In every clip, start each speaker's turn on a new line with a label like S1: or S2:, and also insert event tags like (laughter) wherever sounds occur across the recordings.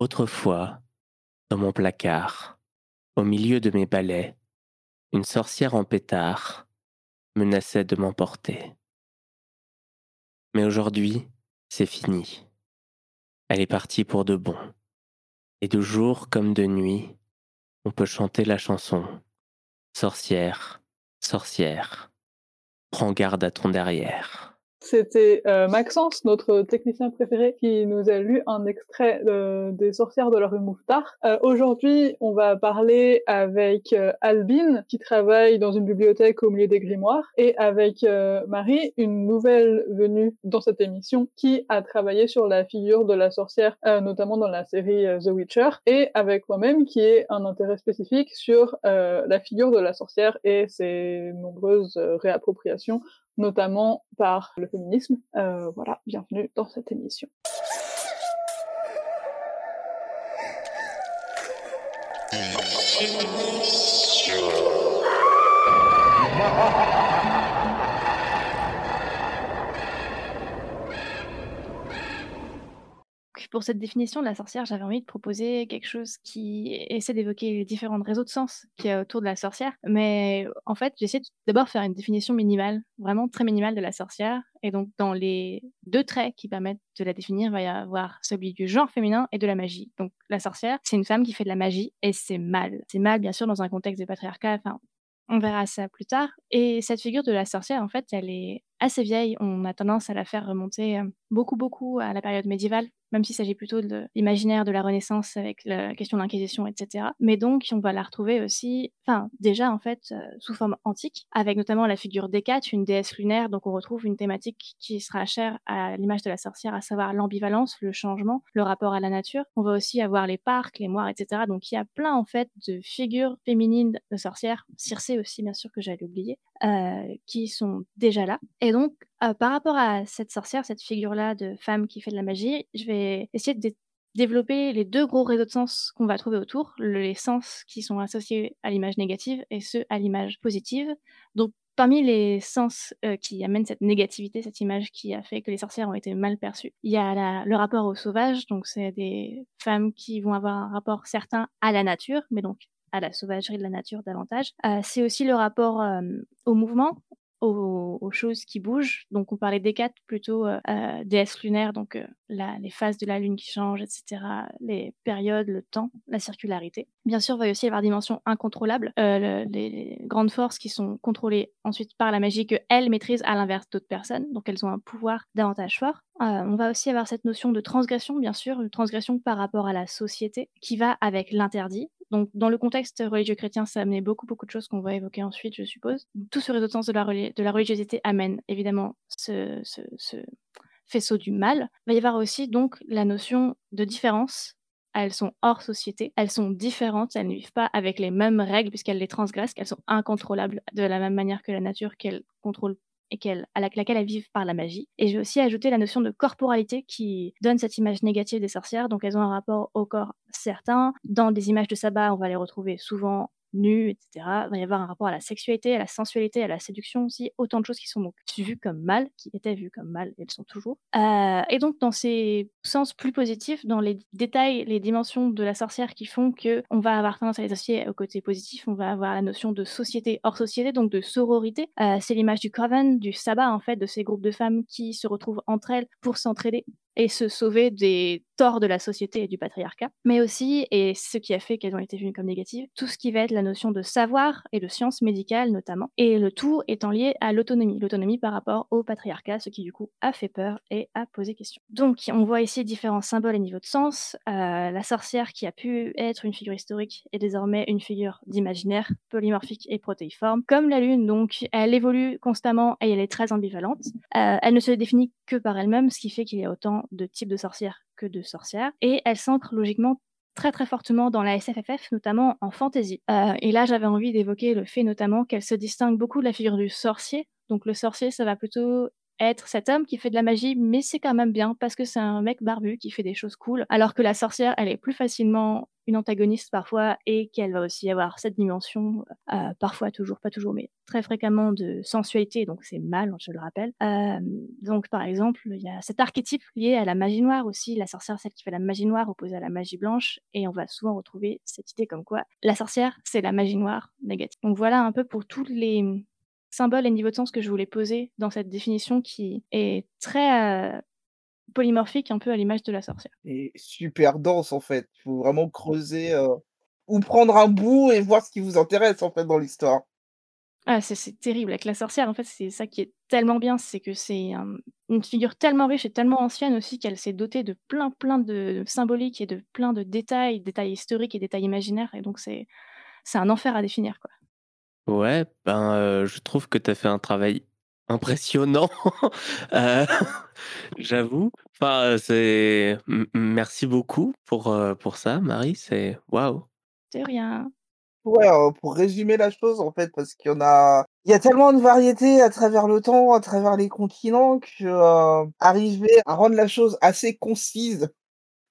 S1: Autrefois, dans mon placard, au milieu de mes balais, une sorcière en pétard menaçait de m'emporter. Mais aujourd'hui, c'est fini. Elle est partie pour de bon. Et de jour comme de nuit, on peut chanter la chanson Sorcière, sorcière, prends garde à ton derrière.
S2: C'était euh, Maxence, notre technicien préféré, qui nous a lu un extrait des Sorcières de la rue Mouffetard. Euh, Aujourd'hui, on va parler avec euh, Albine, qui travaille dans une bibliothèque au milieu des grimoires, et avec Marie, une nouvelle venue dans cette émission, qui a travaillé sur la figure de la sorcière, notamment dans la série The Witcher, et avec moi-même, qui est un intérêt spécifique sur la figure de la sorcière et ses nombreuses réappropriations notamment par le féminisme. Euh, voilà, bienvenue dans cette émission.
S3: Pour cette définition de la sorcière, j'avais envie de proposer quelque chose qui essaie d'évoquer les différents réseaux de sens qu'il y a autour de la sorcière. Mais en fait, j'essaie d'abord faire une définition minimale, vraiment très minimale de la sorcière. Et donc, dans les deux traits qui permettent de la définir, il va y avoir celui du genre féminin et de la magie. Donc, la sorcière, c'est une femme qui fait de la magie et c'est mal. C'est mal, bien sûr, dans un contexte de patriarcat. Enfin, on verra ça plus tard. Et cette figure de la sorcière, en fait, elle est assez vieille. On a tendance à la faire remonter beaucoup, beaucoup à la période médiévale, même s'il s'agit plutôt de l'imaginaire de la Renaissance avec la question de l'Inquisition, etc. Mais donc, on va la retrouver aussi, enfin, déjà, en fait, sous forme antique, avec notamment la figure d'Hécate, une déesse lunaire. Donc, on retrouve une thématique qui sera chère à l'image de la sorcière, à savoir l'ambivalence, le changement, le rapport à la nature. On va aussi avoir les parcs, les moires, etc. Donc, il y a plein, en fait, de figures féminines de sorcières, Circé aussi, bien sûr, que j'allais oublier, euh, qui sont déjà là. Et donc, euh, par rapport à cette sorcière, cette figure-là de femme qui fait de la magie, je vais essayer de développer les deux gros réseaux de sens qu'on va trouver autour, les sens qui sont associés à l'image négative et ceux à l'image positive. Donc, parmi les sens euh, qui amènent cette négativité, cette image qui a fait que les sorcières ont été mal perçues, il y a le rapport au sauvage, donc c'est des femmes qui vont avoir un rapport certain à la nature, mais donc à la sauvagerie de la nature davantage. Euh, c'est aussi le rapport euh, au mouvement, aux, choses qui bougent. Donc, on parlait des quatre plutôt euh, déesse lunaire, donc les phases de la lune qui changent, etc., les périodes, le temps, la circularité. Bien sûr, il va aussi y avoir dimension incontrôlable, les, grandes forces qui sont contrôlées ensuite par la magie que elles maîtrisent à l'inverse d'autres personnes. Donc, elles ont un pouvoir davantage fort. on va aussi avoir cette notion de transgression, bien sûr, une transgression par rapport à la société qui va avec l'interdit. Donc, dans le contexte religieux chrétien, ça amenait beaucoup, beaucoup de choses qu'on va évoquer ensuite, je suppose. Tout ce réseau de sens de la, religiosité amène évidemment ce, faisceau du mal. Il va y avoir aussi donc la notion de différence. Elles sont hors société, elles sont différentes, elles ne vivent pas avec les mêmes règles puisqu'elles les transgressent, qu'elles sont incontrôlables de la même manière que la nature qu'elles contrôlent et qu'elle, à laquelle elles vivent par la magie. Et je vais aussi ajouter la notion de corporalité qui donne cette image négative des sorcières. Donc elles ont un rapport au corps certain. Dans des images de sabbat, on va les retrouver souvent nus, etc. Il va y avoir un rapport à la sexualité, à la sensualité, à la séduction aussi, autant de choses qui sont donc vues comme mal, qui étaient vues comme mal, elles sont toujours. Euh, et donc dans ces sens plus positifs, dans les détails, les dimensions de la sorcière qui font que on va avoir tendance à les associer au côté positif, on va avoir la notion de société hors société, donc de sororité. Euh, c'est l'image du coven, du sabbat en fait, de ces groupes de femmes qui se retrouvent entre elles pour s'entraider et se sauver des torts de la société et du patriarcat, mais aussi, et ce qui a fait qu'elles ont été vues comme négatives, tout ce qui va être la notion de savoir et de science médicale notamment, et le tout étant lié à l'autonomie, l'autonomie par rapport au patriarcat, ce qui du coup a fait peur et a posé question. Donc on voit ici différents symboles et niveaux de sens. Euh, la sorcière qui a pu être une figure historique est désormais une figure d'imaginaire, polymorphique et protéiforme, comme la lune, donc elle évolue constamment et elle est très ambivalente. Euh, elle ne se définit que par elle-même, ce qui fait qu'il y a autant de types de sorcières que de sorcières, et elle s'ancre logiquement très très fortement dans la SFFF, notamment en fantasy. Euh, et là, j'avais envie d'évoquer le fait notamment qu'elle se distingue beaucoup de la figure du sorcier. Donc le sorcier, ça va plutôt être cet homme qui fait de la magie, mais c'est quand même bien parce que c'est un mec barbu qui fait des choses cool, alors que la sorcière, elle est plus facilement une antagoniste parfois et qu'elle va aussi avoir cette dimension, euh, parfois toujours, pas toujours, mais très fréquemment de sensualité, donc c'est mal, je le rappelle. Euh, donc par exemple, il y a cet archétype lié à la magie noire aussi, la sorcière, celle qui fait la magie noire opposée à la magie blanche, et on va souvent retrouver cette idée comme quoi la sorcière, c'est la magie noire négative. Donc voilà un peu pour tous les symboles et niveaux de sens que je voulais poser dans cette définition qui est très euh, polymorphique, un peu à l'image de la sorcière.
S4: Et super dense en fait. Il faut vraiment creuser euh, ou prendre un bout et voir ce qui vous intéresse en fait dans l'histoire.
S3: Ah, c'est terrible. Avec la sorcière, en fait, c'est ça qui est tellement bien, c'est que c'est une figure tellement riche et tellement ancienne aussi qu'elle s'est dotée de plein, plein de symboliques et de plein de détails, détails historiques et détails imaginaires. Et donc, c'est un enfer à définir, quoi.
S1: Ouais, ben, euh, je trouve que tu as fait un travail impressionnant, (laughs) euh, (laughs) j'avoue. Enfin, c'est merci beaucoup pour, euh, pour ça, Marie, c'est waouh!
S3: C'est rien.
S4: Ouais, pour résumer la chose, en fait, parce qu'il y en a il y a tellement de variétés à travers le temps, à travers les continents que, arriver à rendre la chose assez concise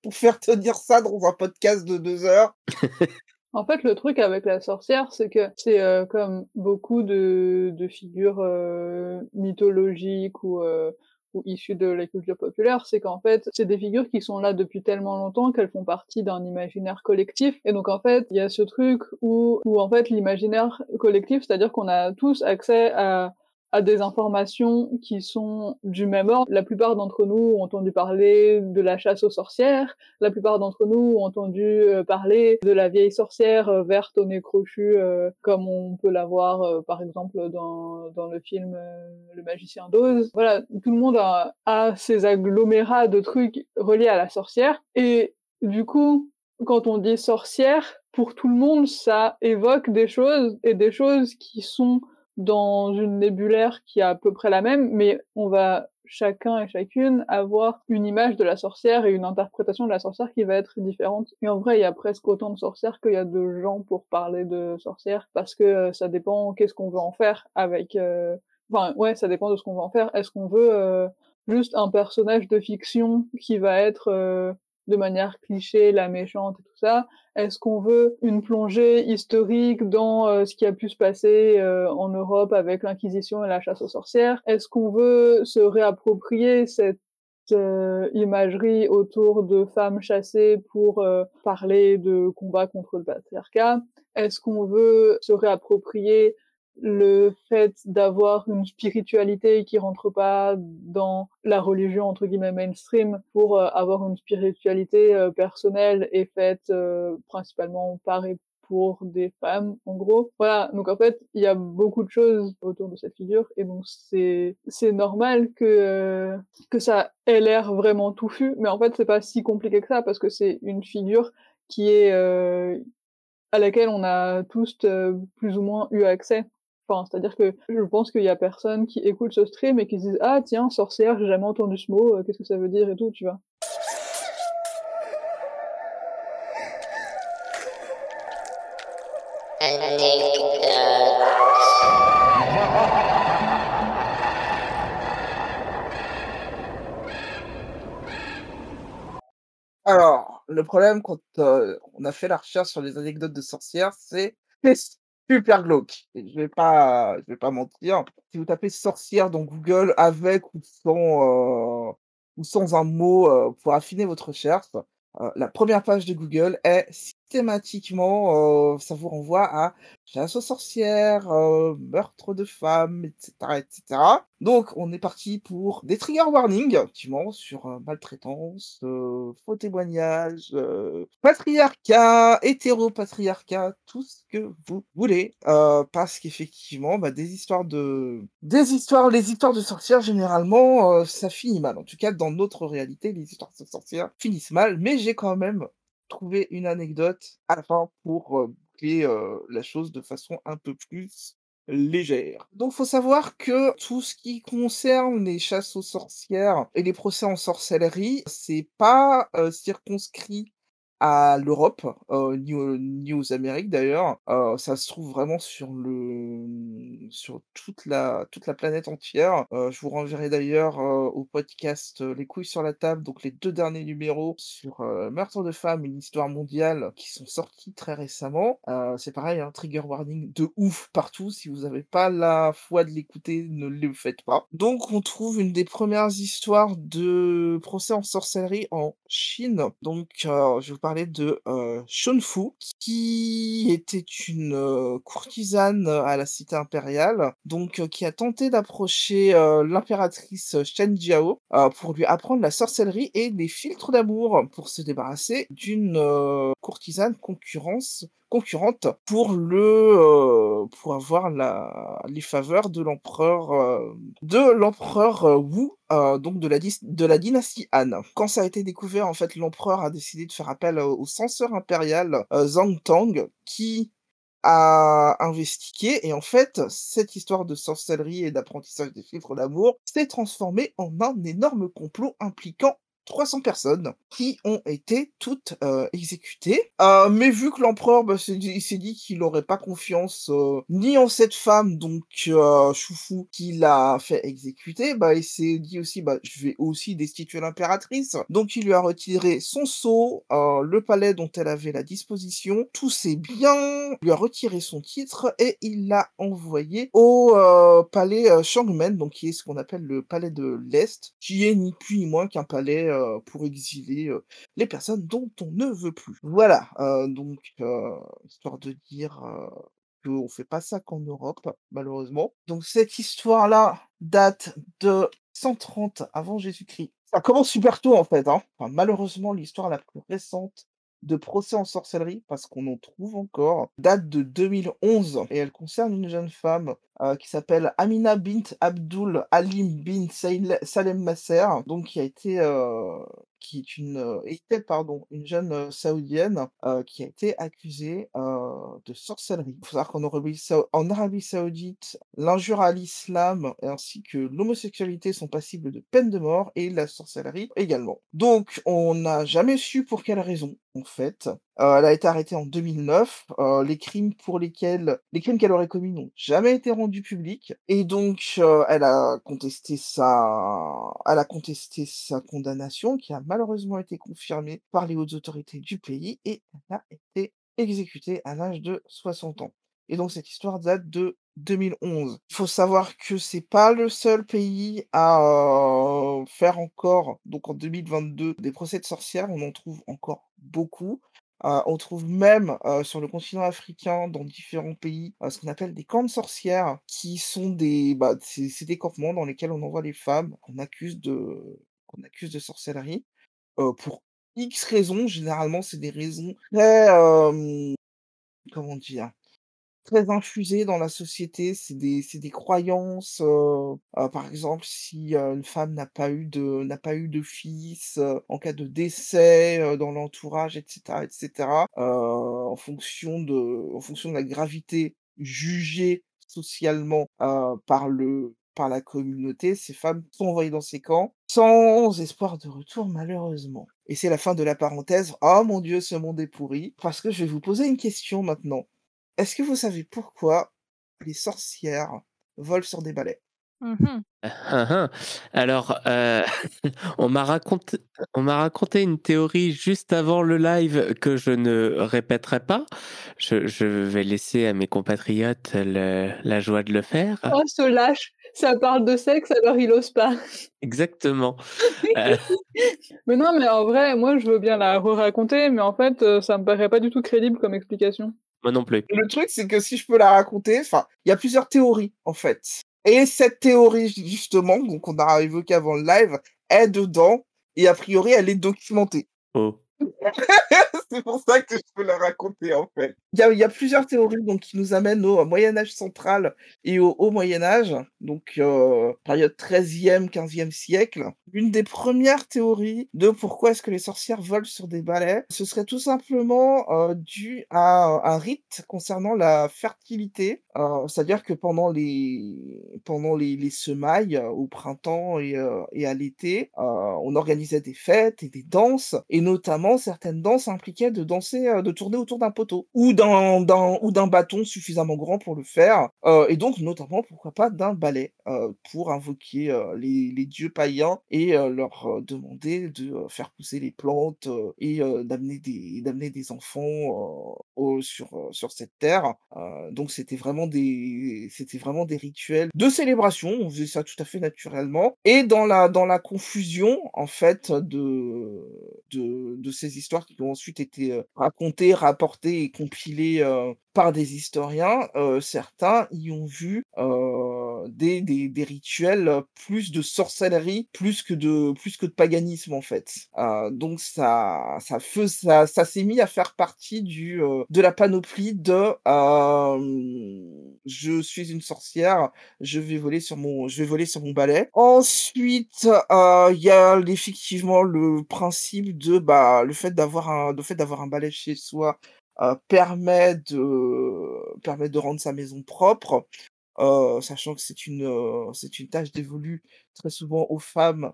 S4: pour faire tenir ça dans un podcast de deux heures (laughs)
S2: En fait, le truc avec la sorcière, c'est que c'est euh, comme beaucoup de, de figures euh, mythologiques ou, euh, ou issues de la culture populaire, c'est qu'en fait, c'est des figures qui sont là depuis tellement longtemps qu'elles font partie d'un imaginaire collectif. Et donc, en fait, il y a ce truc où, où en fait, l'imaginaire collectif, c'est-à-dire qu'on a tous accès à à des informations qui sont du même ordre. La plupart d'entre nous ont entendu parler de la chasse aux sorcières. La plupart d'entre nous ont entendu euh, parler de la vieille sorcière euh, verte au nez crochu, euh, comme on peut la voir par exemple dans, dans le film Le magicien d'Oz. Voilà, tout le monde a, a ces agglomérats de trucs reliés à la sorcière. Et du coup, quand on dit sorcière, pour tout le monde, ça évoque des choses et des choses qui sont dans une nébulaire qui est à peu près la même, mais on va chacun et chacune avoir une image de la sorcière et une interprétation de la sorcière qui va être différente. Et en vrai, il y a presque autant de sorcières qu'il y a de gens pour parler de sorcières, parce que euh, ça dépend qu'est-ce qu'on veut en faire avec... Euh... Enfin, ouais, ça dépend de ce qu'on veut en faire. Est-ce qu'on veut euh, juste un personnage de fiction qui va être euh, de manière cliché, la méchante et tout ça. Est-ce qu'on veut une plongée historique dans euh, ce qui a pu se passer euh, en Europe avec l'Inquisition et la chasse aux sorcières? Est-ce qu'on veut se réapproprier cette euh, imagerie autour de femmes chassées pour parler de combat contre le patriarcat? Est-ce qu'on veut se réapproprier le fait d'avoir une spiritualité qui rentre pas dans la religion entre guillemets mainstream pour euh, avoir une spiritualité euh, personnelle et faite euh, principalement par et pour des femmes en gros. Voilà. Donc en fait il y a beaucoup de choses autour de cette figure et donc c'est c'est normal que que ça ait l'air vraiment touffu. Mais en fait c'est pas si compliqué que ça parce que c'est une figure qui est à laquelle on a tous plus ou moins eu accès c'est-à-dire que je pense qu'il y a personne qui écoute ce stream et qui se dit ah tiens sorcière j'ai jamais entendu ce mot, euh, qu'est-ce que ça veut dire et tout, tu vois.
S4: Alors, le problème quand euh, on a fait la recherche sur les anecdotes de sorcières, c'est super glauque. je vais pas, je vais pas mentir. Si vous tapez sorcière dans Google avec ou sans, euh, ou sans un mot euh, pour affiner votre recherche, euh, la première page de Google est systématiquement, euh, ça vous renvoie à chasse aux sorcières, euh, meurtre de femmes, etc., etc. Donc, on est parti pour des trigger warnings, effectivement, sur euh, maltraitance, faux témoignages, patriarcat, hétéropatriarcat, tout ce que vous voulez, parce qu'effectivement, bah, des histoires de, des histoires, les histoires de sorcières, généralement, ça finit mal. En tout cas, dans notre réalité, les histoires de sorcières finissent mal, mais j'ai quand même trouver une anecdote à la fin pour boucler la chose de façon un peu plus légère. Donc faut savoir que tout ce qui concerne les chasses aux sorcières et les procès en sorcellerie, c'est pas circonscrit à l'Europe, heu, ni aux Amériques d'ailleurs. Heu, ça se trouve vraiment sur le, sur toute la toute la planète entière. Heu, je vous renverrai d'ailleurs, heu, au podcast, heu, Les couilles sur la table, donc les 2 derniers numéros sur, heu, Meurtre de femmes, une histoire mondiale, qui sont sortis très récemment. C'est pareil, hein, trigger warning de ouf partout. Si vous avez pas la foi de l'écouter, ne le faites pas. Donc on trouve une des premières histoires de procès en sorcellerie en Chine. Donc, je vous parler de, heu, Shun Fu, qui était une, courtisane, à la cité impériale, donc, qui a tenté d'approcher, l'impératrice Shen Jiao, pour lui apprendre la sorcellerie et les filtres d'amour pour se débarrasser d'une, courtisane concurrence concurrente pour le, heu, pour avoir la les faveurs de l'empereur, heu, de l'empereur, heu, Wu, donc de la de la dynastie Han. Quand ça a été découvert, en fait, l'empereur a décidé de faire appel au censeur impérial, Zhang Tang, qui a investigué et en fait, cette histoire de sorcellerie et d'apprentissage des filtres d'amour s'est transformée en un énorme complot impliquant 300 personnes qui ont été toutes, heu, exécutées. Heu, mais vu que l'empereur, bah, s'est dit qu'il aurait pas confiance, heu, ni en cette femme donc Fu qui l'a fait exécuter, bah, il s'est dit aussi: «Bah, je vais aussi destituer l'impératrice». Donc il lui a retiré son sceau, le palais dont elle avait la disposition, tous ses biens, lui a retiré son titre et il l'a envoyé au, palais, Shangmen, donc qui est ce qu'on appelle le palais de l'Est, qui est ni plus ni moins qu'un palais, heu, pour exiler, heu, les personnes dont on ne veut plus. Voilà, heu, donc histoire de dire, qu'on fait pas ça qu'en Europe, malheureusement. Donc cette histoire-là date de 130 avant Jésus-Christ. Ça commence super tôt en fait, hein. Malheureusement l'histoire la plus récente de procès en sorcellerie, parce qu'on en trouve encore, date de 2011 et elle concerne une jeune femme, heu, qui s'appelle Amina bint Abdul Halim bin Sail Salem Masser, donc qui a été, heu, qui est une, était une jeune, saoudienne, qui a été accusée, de sorcellerie. Il faut savoir qu'en Arabie Arabie Saoudite, l'injure à l'islam ainsi que l'homosexualité sont passibles de peine de mort et la sorcellerie également. Donc on n'a jamais su pour quelle raison, en fait. Heu, elle a été arrêtée en 2009, heu, les crimes pour lesquels les crimes qu'elle aurait commis n'ont jamais été rendus publics et donc heu, elle a contesté sa elle a contesté sa condamnation qui a malheureusement été confirmée par les hautes autorités du pays et elle a été exécutée à l'âge de 60 ans et donc cette histoire date de 2011. Il faut savoir que c'est pas le seul pays à, faire encore, donc en 2022, des procès de sorcières, on en trouve encore beaucoup. Heu, on trouve même, heu, sur le continent africain, dans différents pays, heu, ce qu'on appelle des camps de sorcières, qui sont des bah, c'est des campements dans lesquels on envoie les femmes qu'on accuse de qu'on accuse de sorcellerie, pour X raisons. Généralement, c'est des raisons très, comment dire? Très infusées dans la société. C'est des c'est des croyances, heu, par exemple, si, une femme n'a pas eu de n'a pas eu de fils, en cas de décès, dans l'entourage et cetera et cetera, heu, en fonction de en fonction de la gravité jugée socialement, par le par la communauté, ces femmes sont envoyées dans ces camps, sans espoir de retour malheureusement et c'est la fin de la parenthèse. Oh mon Dieu, ce monde est pourri! Parce que je vais vous poser une question maintenant. Est-ce que vous savez pourquoi les sorcières volent sur des balais?
S3: Mmh mh.
S1: Hein, hein. Alors, heu, (laughs) on m'a raconté on m'a raconté une théorie juste avant le live que je ne répéterai pas. Je je vais laisser à mes compatriotes le la joie de le faire.
S2: Oh ce lâche! Ça parle de sexe alors il ose pas. (laughs)
S1: Exactement. (laughs)
S2: Mais non, mais en vrai, moi je veux bien la re-raconter, mais en fait, heu, ça me paraît pas du tout crédible comme explication.
S1: Moi non plus.
S4: Le truc, c'est que si je peux la raconter, enfin, il y a plusieurs théories, en fait et cette théorie, ju justement, donc qu'on a évoquée avant le live, est dedans et a priori, elle est documentée.
S1: Oh. (laughs)
S4: C'est pour ça que je peux la raconter, en fait. Il y a plusieurs théories donc qui nous amènent au Moyen Âge central et au Haut Moyen Âge, donc heu, période 13e-15e siècle. Une des premières théories de pourquoi est-ce que les sorcières volent sur des balais, ce serait tout simplement, heu, dû à un rite concernant la fertilité, heu, c'est-à-dire que pendant les pendant les les semailles, au printemps et et à l'été, on organisait des fêtes et des danses et notamment certaines danses impliquaient de danser, heu, de tourner autour d'un poteau ou d'un bâton suffisamment grand pour le faire, heu et donc notamment, pourquoi pas, d'un balai, heu, pour invoquer, les dieux païens et leur, demander de, faire pousser les plantes, et d'amener des des enfants, sur, cette terre, donc c'était vraiment des rituels de célébration. On faisait ça tout à fait naturellement et dans la confusion, en fait, de de ces histoires qui ont ensuite été, racontées, rapportées et compilées, par des historiens, heu, certains y ont vu, heu, des des des rituels, plus de sorcellerie, plus que de plus que de paganisme, en fait, heu, donc ça ça fais ça ça s'est mis à faire partie du, heu, de la panoplie de, hem, je suis une sorcière, je vais voler sur mon je vais voler sur mon balai. Ensuite, heu, il y a effectivement le principe de, bah, le fait d'avoir un le fait d'avoir un balai chez soi, permet de permet de rendre sa maison propre, heu, sachant que c'est une, heu, c'est une tâche dévolue très souvent aux femmes,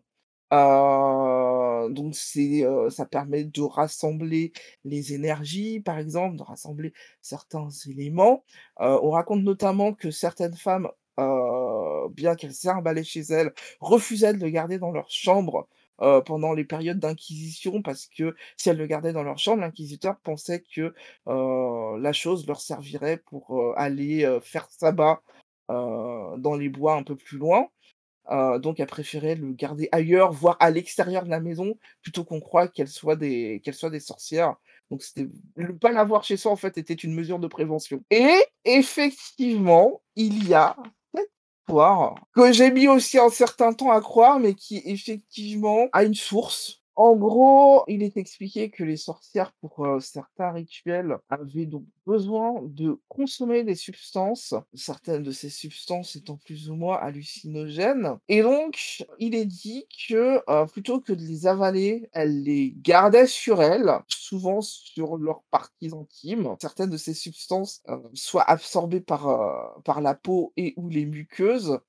S4: donc c'est, ça permet de rassembler les énergies, par exemple, de rassembler certains éléments, on raconte notamment que certaines femmes, bien qu'elles un balai chez elles, refusaient de le garder dans leur chambre, heu, pendant les périodes d'inquisition parce que si elles le gardaient dans leur chambre, l'inquisiteur pensait que, heu, la chose leur servirait pour, heu, aller, faire sabbat, dans les bois un peu plus loin, donc elles préféraient le garder ailleurs, voire à l'extérieur de la maison, plutôt qu'on croie qu'elles soient des des sorcières, donc ne pas l'avoir chez soi, en fait, était une mesure de prévention. Et effectivement, il y a que j'ai mis aussi un certain temps à croire, mais qui effectivement a une source. En gros, il est expliqué que les sorcières, pour, heu, certains rituels, avaient donc besoin de consommer des substances, certaines de ces substances étant plus ou moins hallucinogènes et donc il est dit que, heu, plutôt que de les avaler, elles les gardaient sur elles, souvent sur leurs parties intimes. Certaines de ces substances, heu, soit absorbées par, heu, par la peau et ou les muqueuses, heu,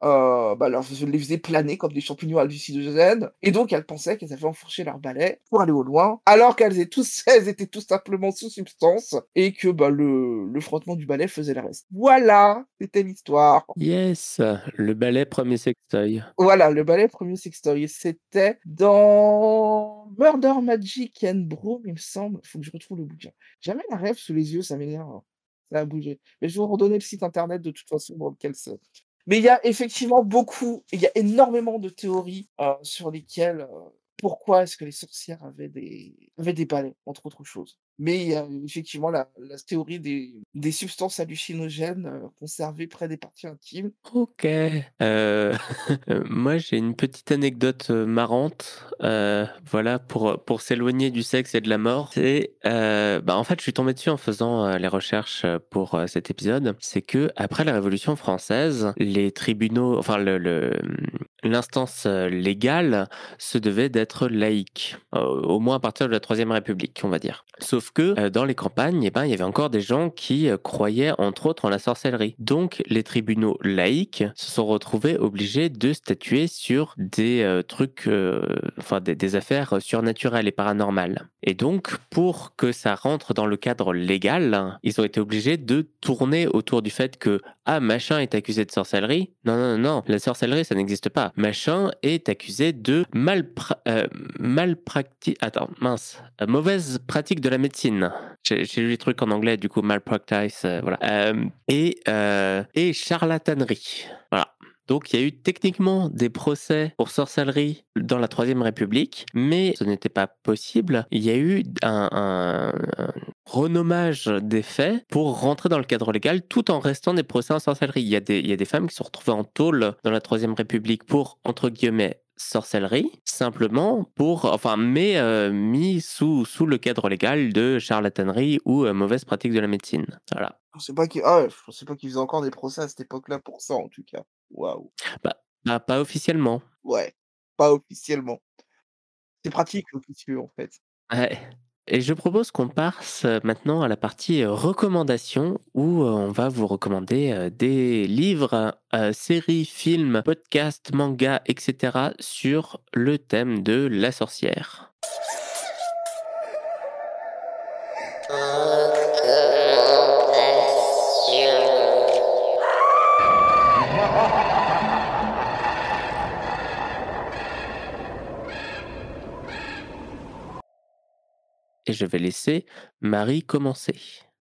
S4: bah, leur les faisaient planer comme des champignons hallucinogènes et donc elles pensaient qu'elles avaient enfourché leur balai pour aller au loin, alors qu'elles étaient tous (laughs) elles étaient tout simplement sous substance et que, bah, le le frottement du balai faisait le reste. Voilà, c'était l'histoire.
S1: Yes, le balai 1er sextoy.
S4: Voilà, le balai 1er sextoy, c'était dans Murder Magic and Broom, il me semble. Il faut que je retrouve le bouquin. J'ai jamais la ref sous les yeux, ça m'énerve. Ça a bougé. Mais je vais vous redonner le site internet de toute façon dans lequel c'est. Mais il y a effectivement beaucoup il y a énormément de théories, heu, sur lesquelles, heu, pourquoi est-ce que les sorcières avaient des avaient des balais, entre autres choses. Mais il y a effectivement la la théorie des des substances hallucinogènes, heu, conservées près des parties intimes.
S1: OK, heu, (laughs) moi j'ai une petite anecdote, marrante, voilà pour, pour s'éloigner du sexe et de la mort. Bah, en fait, je suis tombé dessus en faisant, les recherches, pour, cet épisode. C'est qu'après la Révolution française, les tribunaux enfin le le, mmh, l'instance, légale se devait d'être laïque, au moins à partir de la 3e République, on va dire. Sauf que, heu, dans les campagnes et ben, il y avait encore des gens qui, heu, croyaient entre autres en la sorcellerie. Donc les tribunaux laïques se sont retrouvés obligés de statuer sur des, heu, trucs, enfin des affaires, surnaturelles et paranormales et donc pour que ça rentre dans le cadre légal, ils ont été obligés de tourner autour du fait que: «Ah machin est accusé de sorcellerie. Non, non, non, non, la sorcellerie ça n'existe pas. Machin est accusé de malpra heu, malpracti» attends mince, mauvaise pratique de la médecine. J'ai lu les trucs en anglais du coup malpractice, heu, voilà, hem et heu et charlatanerie. Voilà. Donc il y a eu techniquement des procès pour sorcellerie dans la 3e République, mais ce n'était pas possible. Il y a eu un renommage des faits pour rentrer dans le cadre légal, tout en restant des procès en sorcellerie. Il y a des il y a des femmes qui se sont retrouvées en tôle dans la 3e République pour, entre guillemets, «sorcellerie», simplement pour enfin mais, heu, mis sous sous le cadre légal de charlatanerie ou, heu, mauvaise pratique de la médecine. Voilà.
S4: Je pas qu'ils ah pensais pas qu'ils faisaient encore des procès à cette époque-là pour ça en tout cas. Waouh.
S1: Bah bah, pas officiellement.
S4: Ouais, pas officiellement. C'est pratique l'officieux, en fait.
S1: Ouais et je propose qu'on passe maintenant à la partie, heu, recommandations où, heu, on va vous recommander, des livres, séries, films, podcasts, mangas et cetera sur le thème de la sorcière. Et je vais laisser Marie commencer.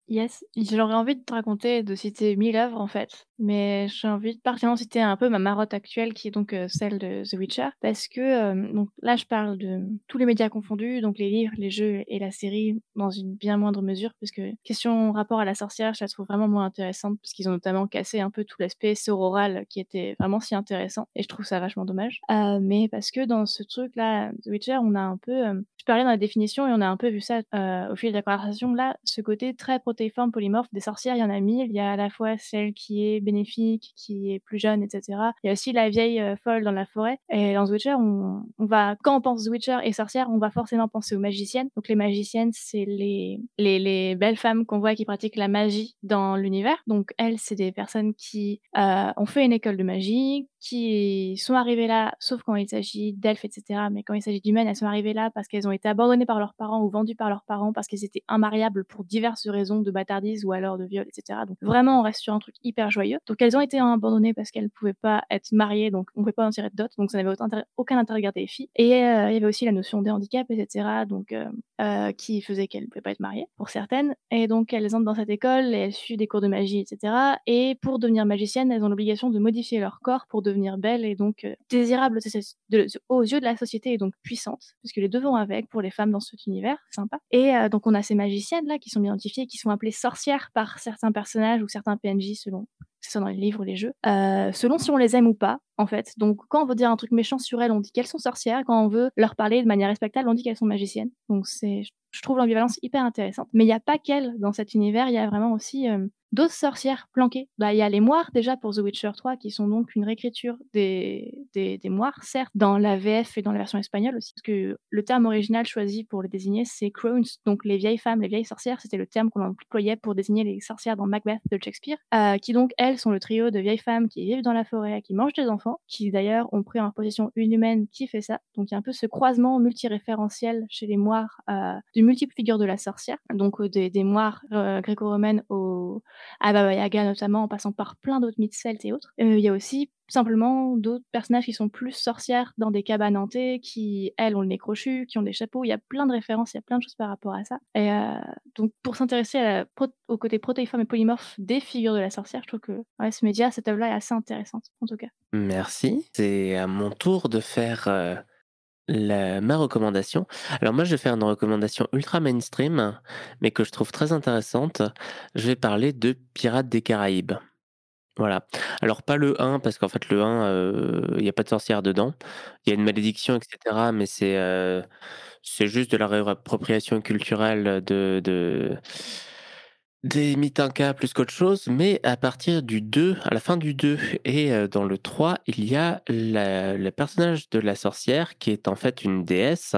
S3: Yes, j'aurais envie de te raconter, de citer 1000 œuvres en fait, mais j'ai envie de particulièrement citer un peu ma marotte actuelle qui est donc celle de The Witcher, parce que donc là je parle de tous les médias confondus, donc les livres, les jeux et la série dans une bien moindre mesure, parce que question rapport à la sorcière, je la trouve vraiment moins intéressante, parce qu'ils ont notamment cassé un peu tout l'aspect sororal qui était vraiment si intéressant, et je trouve ça vachement dommage. Euh, mais parce que dans ce truc là, The Witcher, on a un peu, je parlais dans la définition et on a un peu vu ça au fil de la conversation, là, ce côté très protéiforme, polymorphe des sorcières, il y en a mille. Il y a à la fois celle qui est qui est plus jeune, etc. Il y a aussi la vieille euh, folle dans la forêt. Et dans The Witcher, on, va, quand on pense The Witcher et sorcière, on va forcément penser aux magiciennes. Donc les magiciennes, c'est les, les, les, belles femmes qu'on voit qui pratiquent la magie dans l'univers. Donc elles, c'est des personnes qui euh, ont fait une école de magie, qui sont arrivées là, sauf quand il s'agit d'elfes, etc. Mais quand il s'agit d'humaines, elles sont arrivées là parce qu'elles ont été abandonnées par leurs parents ou vendues par leurs parents parce qu'elles étaient immariables pour diverses raisons de bâtardise ou alors de viol, etc. Donc vraiment, on reste sur un truc hyper joyeux. Donc elles ont été abandonnées parce qu'elles ne pouvaient pas être mariées, donc on ne pouvait pas en tirer de dot, donc ça n'avait aucun intérêt de garder les filles. Et euh, il y avait aussi la notion des handicaps, etc. Donc euh, euh, qui faisait qu'elles ne pouvaient pas être mariées pour certaines. Et donc elles entrent dans cette école et elles suivent des cours de magie, etc. Et pour devenir magiciennes, elles ont l'obligation de modifier leur corps pour devenir belles et donc désirables aux yeux de la société et donc puissantes, puisque les deux vont avec pour les femmes dans cet univers, sympa. Et donc on a ces magiciennes là qui sont identifiées, qui sont appelées sorcières par certains personnages ou certains PNJ selon que ce soit dans les livres ou les jeux, euh, selon si on les aime ou pas, en fait. Donc, quand on veut dire un truc méchant sur elles, on dit qu'elles sont sorcières. Quand on veut leur parler de manière respectable, on dit qu'elles sont magiciennes. Donc, c'est, je trouve l'ambivalence hyper intéressante. Mais il n'y a pas qu'elles dans cet univers, il y a vraiment aussi euh, d'autres sorcières planquées. Bah, il y a les moires déjà pour The Witcher 3, qui sont donc une réécriture des, des, des, moires, certes, dans la VF et dans la version espagnole aussi. Parce que le terme original choisi pour les désigner, c'est crones, donc les vieilles femmes, les vieilles sorcières. C'était le terme qu'on employait pour désigner les sorcières dans Macbeth de Shakespeare, euh, qui donc, elles, sont le trio de vieilles femmes qui vivent dans la forêt, qui mangent des enfants, qui d'ailleurs ont pris en position une humaine qui fait ça. Donc il y a un peu ce croisement multiréférentiel chez les moires euh, de multiples figures de la sorcière, donc euh, des, des moires euh, gréco-romaines à Baba Yaga notamment, en passant par plein d'autres mythes celtes et autres. Il y a aussi simplement d'autres personnages qui sont plus sorcières dans des cabanes hantées, qui, elles, ont le nez crochu, qui ont des chapeaux. Il y a plein de références, il y a plein de choses par rapport à ça. Et euh, donc, pour s'intéresser au côté protéiforme et polymorphe des figures de la sorcière, je trouve que ce média, cette œuvre-là est assez intéressante, en tout cas.
S1: Merci. C'est à mon tour de faire euh, ma recommandation. Alors moi, je vais faire une recommandation ultra mainstream, mais que je trouve très intéressante. Je vais parler de Pirates des Caraïbes. Voilà. Alors pas le 1, parce qu'en fait le 1, il n'y a pas de sorcière dedans. Il y a une malédiction, etc. Mais c'est c'est juste de la réappropriation culturelle de, de des mythes plus qu'autre chose, mais à partir du 2, à la fin du 2 et dans le 3, il y a le personnage de la sorcière qui est en fait une déesse,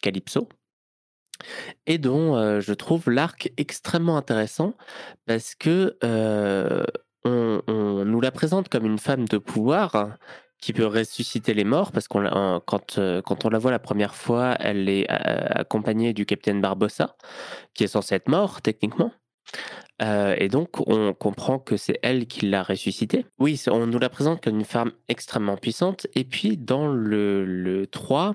S1: Calypso, et dont je trouve l'arc extrêmement intéressant parce que on, nous la présente comme une femme de pouvoir qui peut ressusciter les morts parce qu'on quand, quand on la voit la première fois, elle est accompagnée du capitaine Barbossa qui est censé être mort techniquement. Euh, et donc, on comprend que c'est elle qui l'a ressuscité. Oui, on nous la présente comme une femme extrêmement puissante. Et puis, dans le, le 3,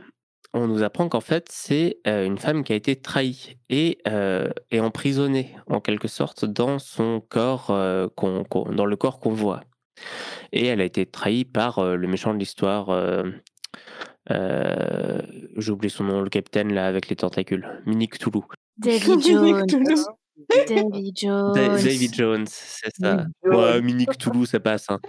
S1: on nous apprend qu'en fait, c'est euh, une femme qui a été trahie et, euh, et emprisonnée, en quelque sorte, dans son corps, euh, dans le corps qu'on voit. Et elle a été trahie par euh, le méchant de l'histoire. Euh, j'ai oublié son nom, le capitaine là avec les tentacules. Minique Toulou.
S3: David (laughs) Jones. David Jones.
S1: David Jones, c'est ça. Ouais, Minique Toulou, ça passe. Hein.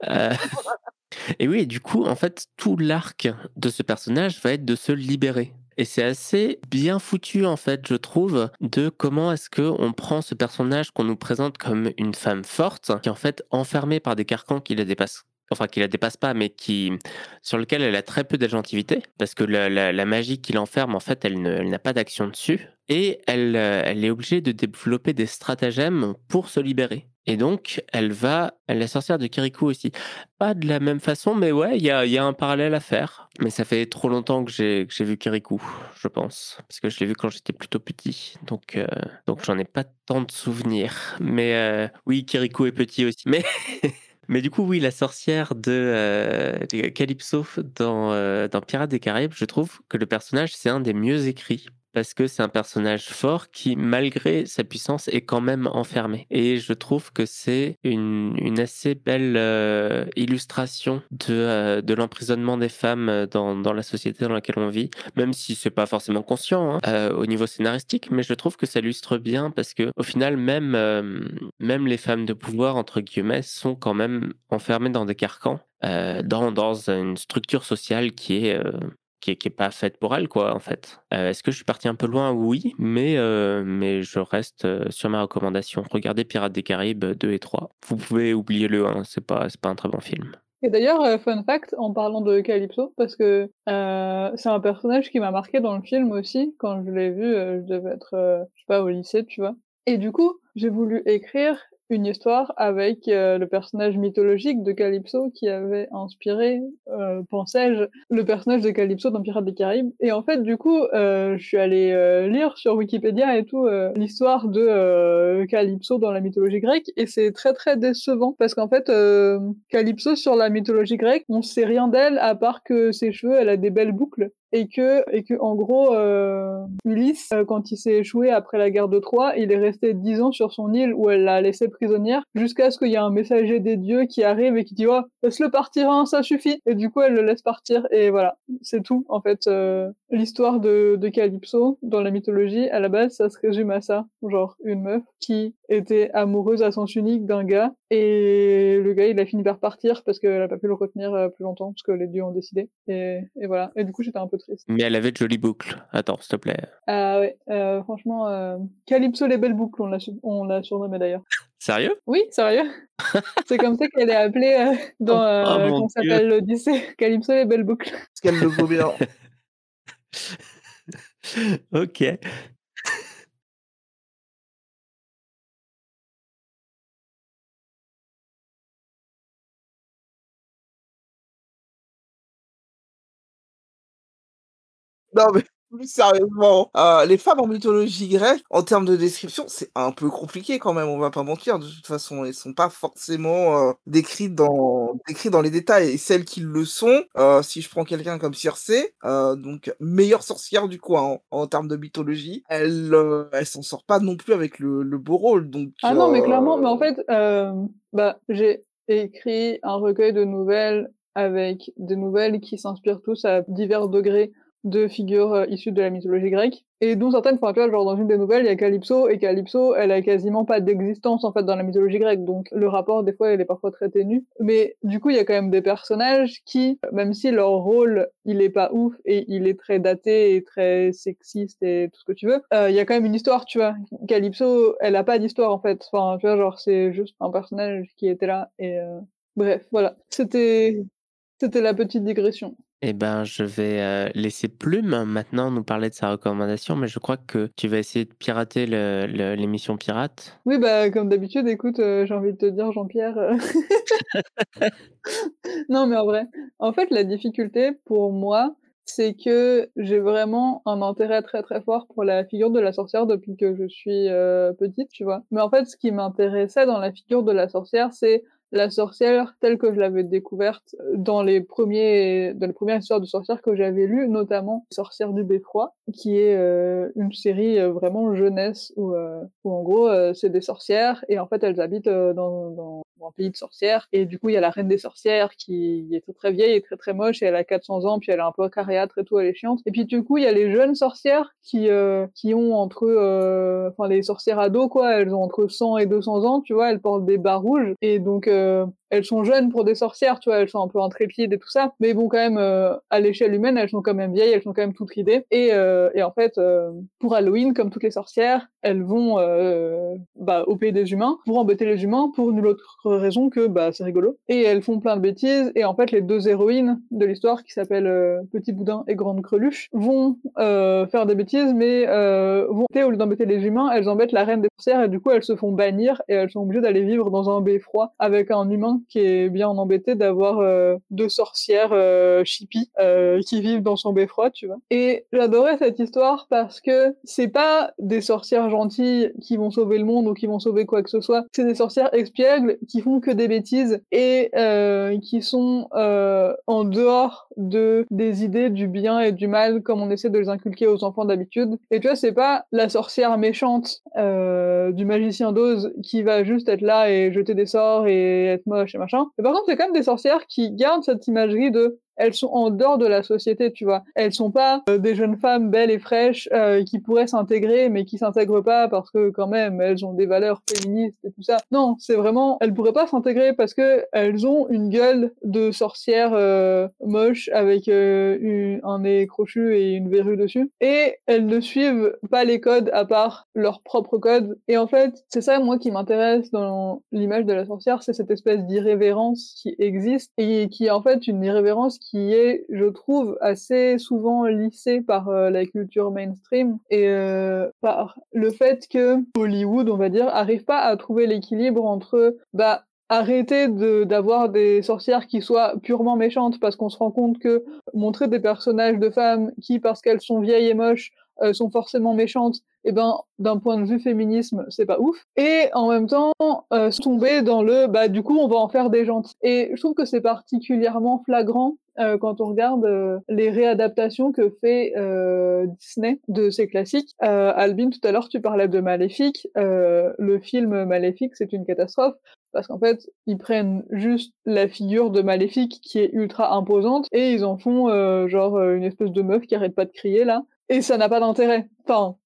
S1: (laughs) Et oui, du coup, en fait, tout l'arc de ce personnage va être de se libérer. Et c'est assez bien foutu, en fait, je trouve, de comment est-ce qu'on prend ce personnage qu'on nous présente comme une femme forte, qui est en fait enfermée par des carcans qui la dépassent enfin qui la dépasse pas, mais qui sur lequel elle a très peu d'agentivité, parce que la, magie qui l'enferme, en fait, elle, n'a pas d'action dessus, et elle, euh, elle est obligée de développer des stratagèmes pour se libérer. Et donc, elle va, elle la sorcière de Kirikou aussi. Pas de la même façon, mais ouais, il y a, un parallèle à faire. Mais ça fait trop longtemps que j'ai, que j'ai vu Kirikou, je pense. Parce que je l'ai vu quand j'étais plutôt petit. Donc, euh, donc j'en ai pas tant de souvenirs. Mais euh, oui, Kirikou est petit aussi. Mais. (laughs) Mais du coup, oui, la sorcière de, euh, Calypso euh, dans Pirates des Caraïbes, je trouve que le personnage, c'est un des mieux écrits parce que c'est un personnage fort qui, malgré sa puissance, est quand même enfermé. Et je trouve que c'est une, assez belle euh, illustration de, euh, de l'emprisonnement des femmes dans, la société dans laquelle on vit, même si c'est pas forcément conscient hein, euh, au niveau scénaristique, mais je trouve que ça illustre bien parce que au final, même, les femmes de pouvoir, entre guillemets, sont quand même enfermées dans des carcans. Dans une structure sociale qui est qui est, qui est, pas faite pour elle, quoi, en fait. Euh, Est-ce que je suis parti un peu loin? Oui, mais, euh, mais je reste sur ma recommandation. Regardez Pirates des Caraïbes 2 et 3. Vous pouvez oublier le 1, c'est pas, pas un très bon film.
S2: Et d'ailleurs, euh, fun fact, en parlant de Calypso, parce que euh, c'est un personnage qui m'a marqué dans le film aussi, quand je l'ai vu, euh, je devais être, je sais pas, au lycée, tu vois. Et du coup, j'ai voulu écrire une histoire avec euh, le personnage mythologique de Calypso qui avait inspiré, euh, pensais-je, le personnage de Calypso dans Pirates des Caraïbes. Et en fait, du coup, euh, je suis allée lire sur Wikipédia et tout l'histoire de Calypso dans la mythologie grecque et c'est très très décevant parce qu'en fait, Calypso sur la mythologie grecque, on sait rien d'elle à part que ses cheveux, elle a des belles boucles et que et que en gros euh, Ulysse euh, quand il s'est échoué après la guerre de Troie il est resté dix ans sur son île où elle l'a laissé prisonnière jusqu'à ce qu'il y ait un messager des dieux qui arrive et qui dit oh laisse-le partir hein, ça suffit. Et du coup elle le laisse partir. Et voilà. C'est tout en fait euh, l'histoire de, de Calypso dans la mythologie. À la base ça se résume à ça. Genre une meuf qui était amoureuse à sens unique d'un gars et le gars il a fini par partir parce qu'elle a pas pu le retenir plus longtemps parce que les dieux ont décidé et, et voilà et du coup j'étais un peu triste.
S1: Mais elle avait de jolies boucles. Attends, s'il te plaît.
S2: Ah ouais, euh, franchement, euh, Calypso les belles boucles, on l'a, on l'a surnommé d'ailleurs. (laughs)
S1: Sérieux?
S2: Oui, sérieux. (laughs) c'est comme ça qu'elle est appelée euh, dans, euh, oh, s'appelle l'Odyssée. (laughs) Calypso les belles boucles.
S4: Parce qu'elle le vaut bien.
S1: ok.
S4: Non, mais (laughs) plus sérieusement, euh, les femmes en mythologie grecque, en termes de description, c'est un peu compliqué quand même, on va pas mentir. De toute façon, elles sont pas forcément euh, décrites, dans, décrites dans les détails. Et celles qui le sont, euh, si je prends quelqu'un comme Circé, donc meilleure sorcière du coin en, en termes de mythologie, elle, elle s'en sort pas non plus avec le, le beau rôle. Donc,
S2: ah non, mais clairement, mais en fait, bah, j'ai écrit un recueil de nouvelles avec des nouvelles qui s'inspirent tous à divers degrés de figures euh, issues de la mythologie grecque, et dont certaines, enfin, tu vois, genre dans une des nouvelles, il y a Calypso, et Calypso, elle a quasiment pas d'existence, en fait, dans la mythologie grecque, donc le rapport, des fois, il est parfois très ténu. Mais du coup, il y a quand même des personnages qui, même si leur rôle, il est pas ouf, et il est très daté, et très sexiste, et tout ce que tu veux, euh, il y a quand même une histoire, tu vois. Calypso, elle a pas d'histoire, en fait. Enfin, tu vois, genre, c'est juste un personnage qui était là, et euh... bref, voilà. C'était, c'était la petite digression.
S1: Eh ben, je vais euh, laisser Plume maintenant nous parler de sa recommandation, mais je crois que tu vas essayer de pirater l'émission Pirate.
S2: Oui, bah, comme d'habitude, écoute, euh, j'ai envie de te dire, Jean-Pierre. Euh... (laughs) non, mais en vrai, en fait, la difficulté pour moi, c'est que j'ai vraiment un intérêt très très fort pour la figure de la sorcière depuis que je suis petite, tu vois. Mais en fait, ce qui m'intéressait dans la figure de la sorcière, c'est la sorcière telle que je l'avais découverte dans les premiers dans les premières histoires de sorcières que j'avais lues notamment Sorcière du Beffroi qui est euh, une série euh, vraiment jeunesse où, euh, où en gros euh, c'est des sorcières et en fait elles habitent euh, dans, dans, dans, un pays de sorcières. Et du coup il y a la reine des sorcières qui est très très vieille et très très moche et elle a 400 ans puis elle est un peu cariâtre et tout elle est chiante. Et puis du coup il y a les jeunes sorcières qui qui ont entre enfin les sorcières ados quoi elles ont entre 100 et 200 ans tu vois elles portent des bas rouges. Et donc euh, elles sont jeunes pour des sorcières, tu vois, elles sont un peu intrépides et tout ça, mais bon, quand même, euh, à l'échelle humaine, elles sont quand même vieilles, elles sont quand même toutes ridées. Et, euh, en fait, pour Halloween, comme toutes les sorcières, elles vont bah, au pays des humains pour embêter les humains pour nulle autre raison que bah c'est rigolo. Et elles font plein de bêtises. Et en fait, les deux héroïnes de l'histoire, qui s'appellent Petit Boudin et Grande Creluche, vont faire des bêtises, mais vont au lieu d'embêter les humains, elles embêtent la reine des sorcières et du coup elles se font bannir et elles sont obligées d'aller vivre dans un beffroi avec un humain qui est bien embêté d'avoir euh, deux sorcières euh, chippies euh, qui vivent dans son beffroi, tu vois. Et j'adorais cette histoire parce que c'est pas des sorcières gentilles qui vont sauver le monde ou qui vont sauver quoi que ce soit, c'est des sorcières expiègles qui font que des bêtises et qui sont en dehors de des idées du bien et du mal comme on essaie de les inculquer aux enfants d'habitude. Et tu vois, c'est pas la sorcière méchante du magicien d'Oz qui va juste être là et jeter des sorts et être moche et machin. Mais par contre, c'est quand même des sorcières qui gardent cette imagerie de elles sont en dehors de la société, tu vois. Elles sont pas euh, des jeunes femmes belles et fraîches euh, qui pourraient s'intégrer, mais qui s'intègrent pas parce que quand même elles ont des valeurs féministes et tout ça. Non, c'est vraiment, elles pourraient pas s'intégrer parce que elles ont une gueule de sorcière euh, moche avec une- un nez crochu et une verrue dessus. Et elles ne suivent pas les codes à part leur propre code. Et en fait, c'est ça moi qui m'intéresse dans l'image de la sorcière, c'est cette espèce d'irrévérence qui existe et qui est en fait une irrévérence qui est, je trouve, assez souvent lissée par euh, la culture mainstream et euh, par le fait que Hollywood, on va dire, arrive pas à trouver l'équilibre entre bah arrêter d'avoir des sorcières qui soient purement méchantes parce qu'on se rend compte que montrer des personnages de femmes qui parce qu'elles sont vieilles et moches euh, sont forcément méchantes et ben d'un point de vue féminisme c'est pas ouf. Et en même temps tomber dans le bah du coup on va en faire des gentils. Et je trouve que c'est particulièrement flagrant euh, quand on regarde euh, les réadaptations que fait euh, Disney de ces classiques. Albin, tout à l'heure, tu parlais de Maléfique. Le film Maléfique, c'est une catastrophe parce qu'en fait, ils prennent juste la figure de Maléfique qui est ultra imposante et ils en font genre une espèce de meuf qui arrête pas de crier là. Et ça n'a pas d'intérêt. Enfin,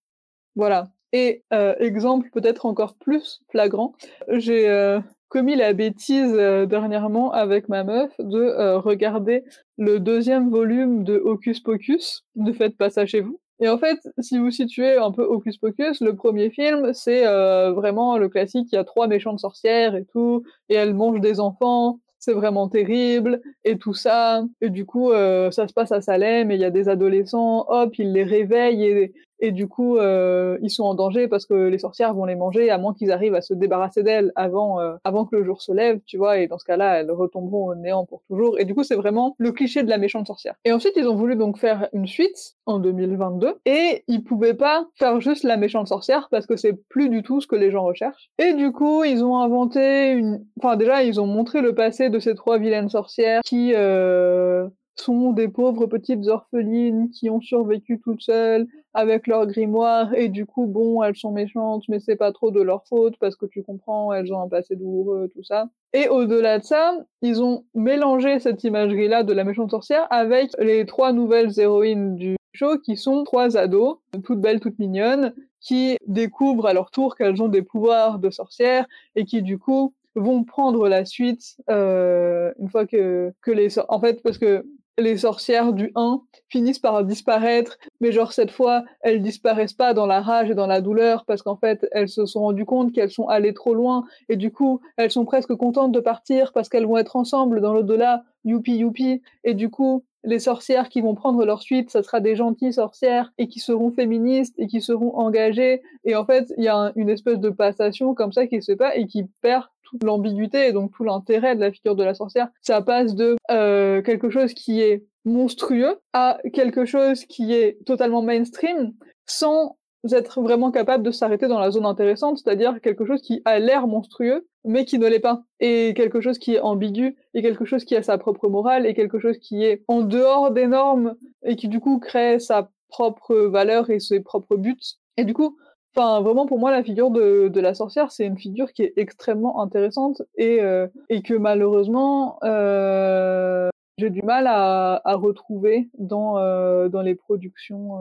S2: voilà. Et exemple peut-être encore plus flagrant, j'ai commis la bêtise euh, dernièrement avec ma meuf de euh, regarder le deuxième volume de Hocus Pocus. Ne faites pas ça chez vous. Et en fait, si vous situez un peu Hocus Pocus, le premier film, c'est euh, vraiment le classique, il y a trois méchantes sorcières et tout, et elles mangent des enfants, c'est vraiment terrible, et tout ça. Et du coup, ça se passe à Salem, et il y a des adolescents, hop, ils les réveillent, et, et du coup, euh, ils sont en danger parce que les sorcières vont les manger, à moins qu'ils arrivent à se débarrasser d'elles avant, euh, avant que le jour se lève, tu vois, et dans ce cas-là, elles retomberont au néant pour toujours. Et du coup, c'est vraiment le cliché de la méchante sorcière. Et ensuite, ils ont voulu donc faire une suite en 2022, et ils pouvaient pas faire juste la méchante sorcière parce que c'est plus du tout ce que les gens recherchent. Et du coup, ils ont inventé une, enfin déjà, ils ont montré le passé de ces trois vilaines sorcières qui euh, sont des pauvres petites orphelines qui ont survécu toutes seules avec leur grimoire et du coup bon elles sont méchantes mais c'est pas trop de leur faute parce que tu comprends elles ont un passé douloureux tout ça. Et au-delà de ça ils ont mélangé cette imagerie là de la méchante sorcière avec les trois nouvelles héroïnes du show qui sont trois ados toutes belles toutes mignonnes qui découvrent à leur tour qu'elles ont des pouvoirs de sorcières et qui du coup vont prendre la suite euh, une fois que que les en fait parce que les sorcières du 1 finissent par disparaître, mais genre cette fois, elles disparaissent pas dans la rage et dans la douleur parce qu'en fait, elles se sont rendues compte qu'elles sont allées trop loin et du coup, elles sont presque contentes de partir parce qu'elles vont être ensemble dans l'au-delà, youpi youpi, et du coup, les sorcières qui vont prendre leur suite, ça sera des gentilles sorcières et qui seront féministes et qui seront engagées. Et en fait, il y a un- une espèce de passation comme ça qui se fait pas et qui perd l'ambiguïté et donc tout l'intérêt de la figure de la sorcière. Ça passe de euh, quelque chose qui est monstrueux à quelque chose qui est totalement mainstream sans être vraiment capable de s'arrêter dans la zone intéressante, c'est-à-dire quelque chose qui a l'air monstrueux mais qui ne l'est pas, et quelque chose qui est ambigu, et quelque chose qui a sa propre morale, et quelque chose qui est en dehors des normes, et qui du coup crée sa propre valeur et ses propres buts. Et du coup, Enfin, vraiment, pour moi, la figure de, la sorcière, c'est une figure qui est extrêmement intéressante et, euh, et que malheureusement, euh, j'ai du mal à, retrouver dans, euh, dans les productions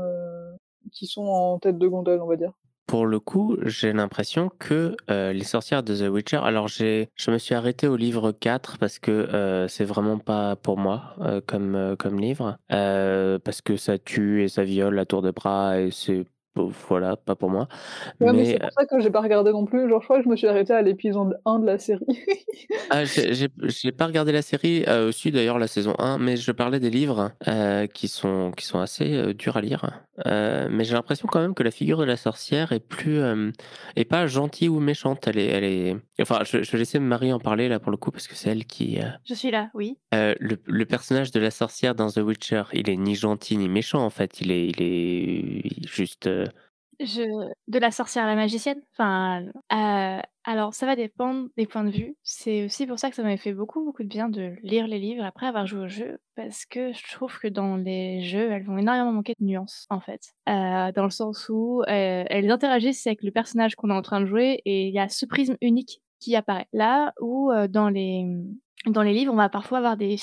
S2: qui sont en tête de gondole, on va dire.
S1: pour le coup, j'ai l'impression que, les sorcières de The Witcher alors j'ai je me suis arrêté au livre 4 parce que, c'est vraiment pas pour moi, comme, comme livre, parce que ça tue et ça viole à tour de bras et c'est voilà, pas pour moi.
S2: Ouais, mais
S1: Mais,
S2: c'est pour ça que j'ai pas regardé non plus. Genre, je crois que je me suis arrêtée à l'épisode 1 de la série.
S1: Ah, j'ai pas regardé la série, heu, si d'ailleurs la saison 1, mais je parlais des livres, heu, qui sont qui sont assez, durs à lire, mais j'ai l'impression quand même que la figure de la sorcière est plus, est pas gentille ou méchante. Elle est elle est enfin, je je vais laisser Marie en parler là pour le coup parce que c'est elle qui,
S3: Je suis là, oui.
S1: le le personnage de la sorcière dans The Witcher, il est ni gentil ni méchant en fait, il est il est juste,
S3: De la sorcière à la magicienne? Enfin, heu, alors ça va dépendre des points de vue. C'est aussi pour ça que ça m'avait fait beaucoup, beaucoup de bien de lire les livres après avoir joué au jeu, parce que je trouve que dans les jeux, elles vont énormément manquer de nuances, en fait. Heu, dans le sens où, heu, elles interagissent avec le personnage qu'on est en train de jouer et il y a ce prisme unique qui apparaît. Là où, dans les, dans les livres, on va parfois avoir des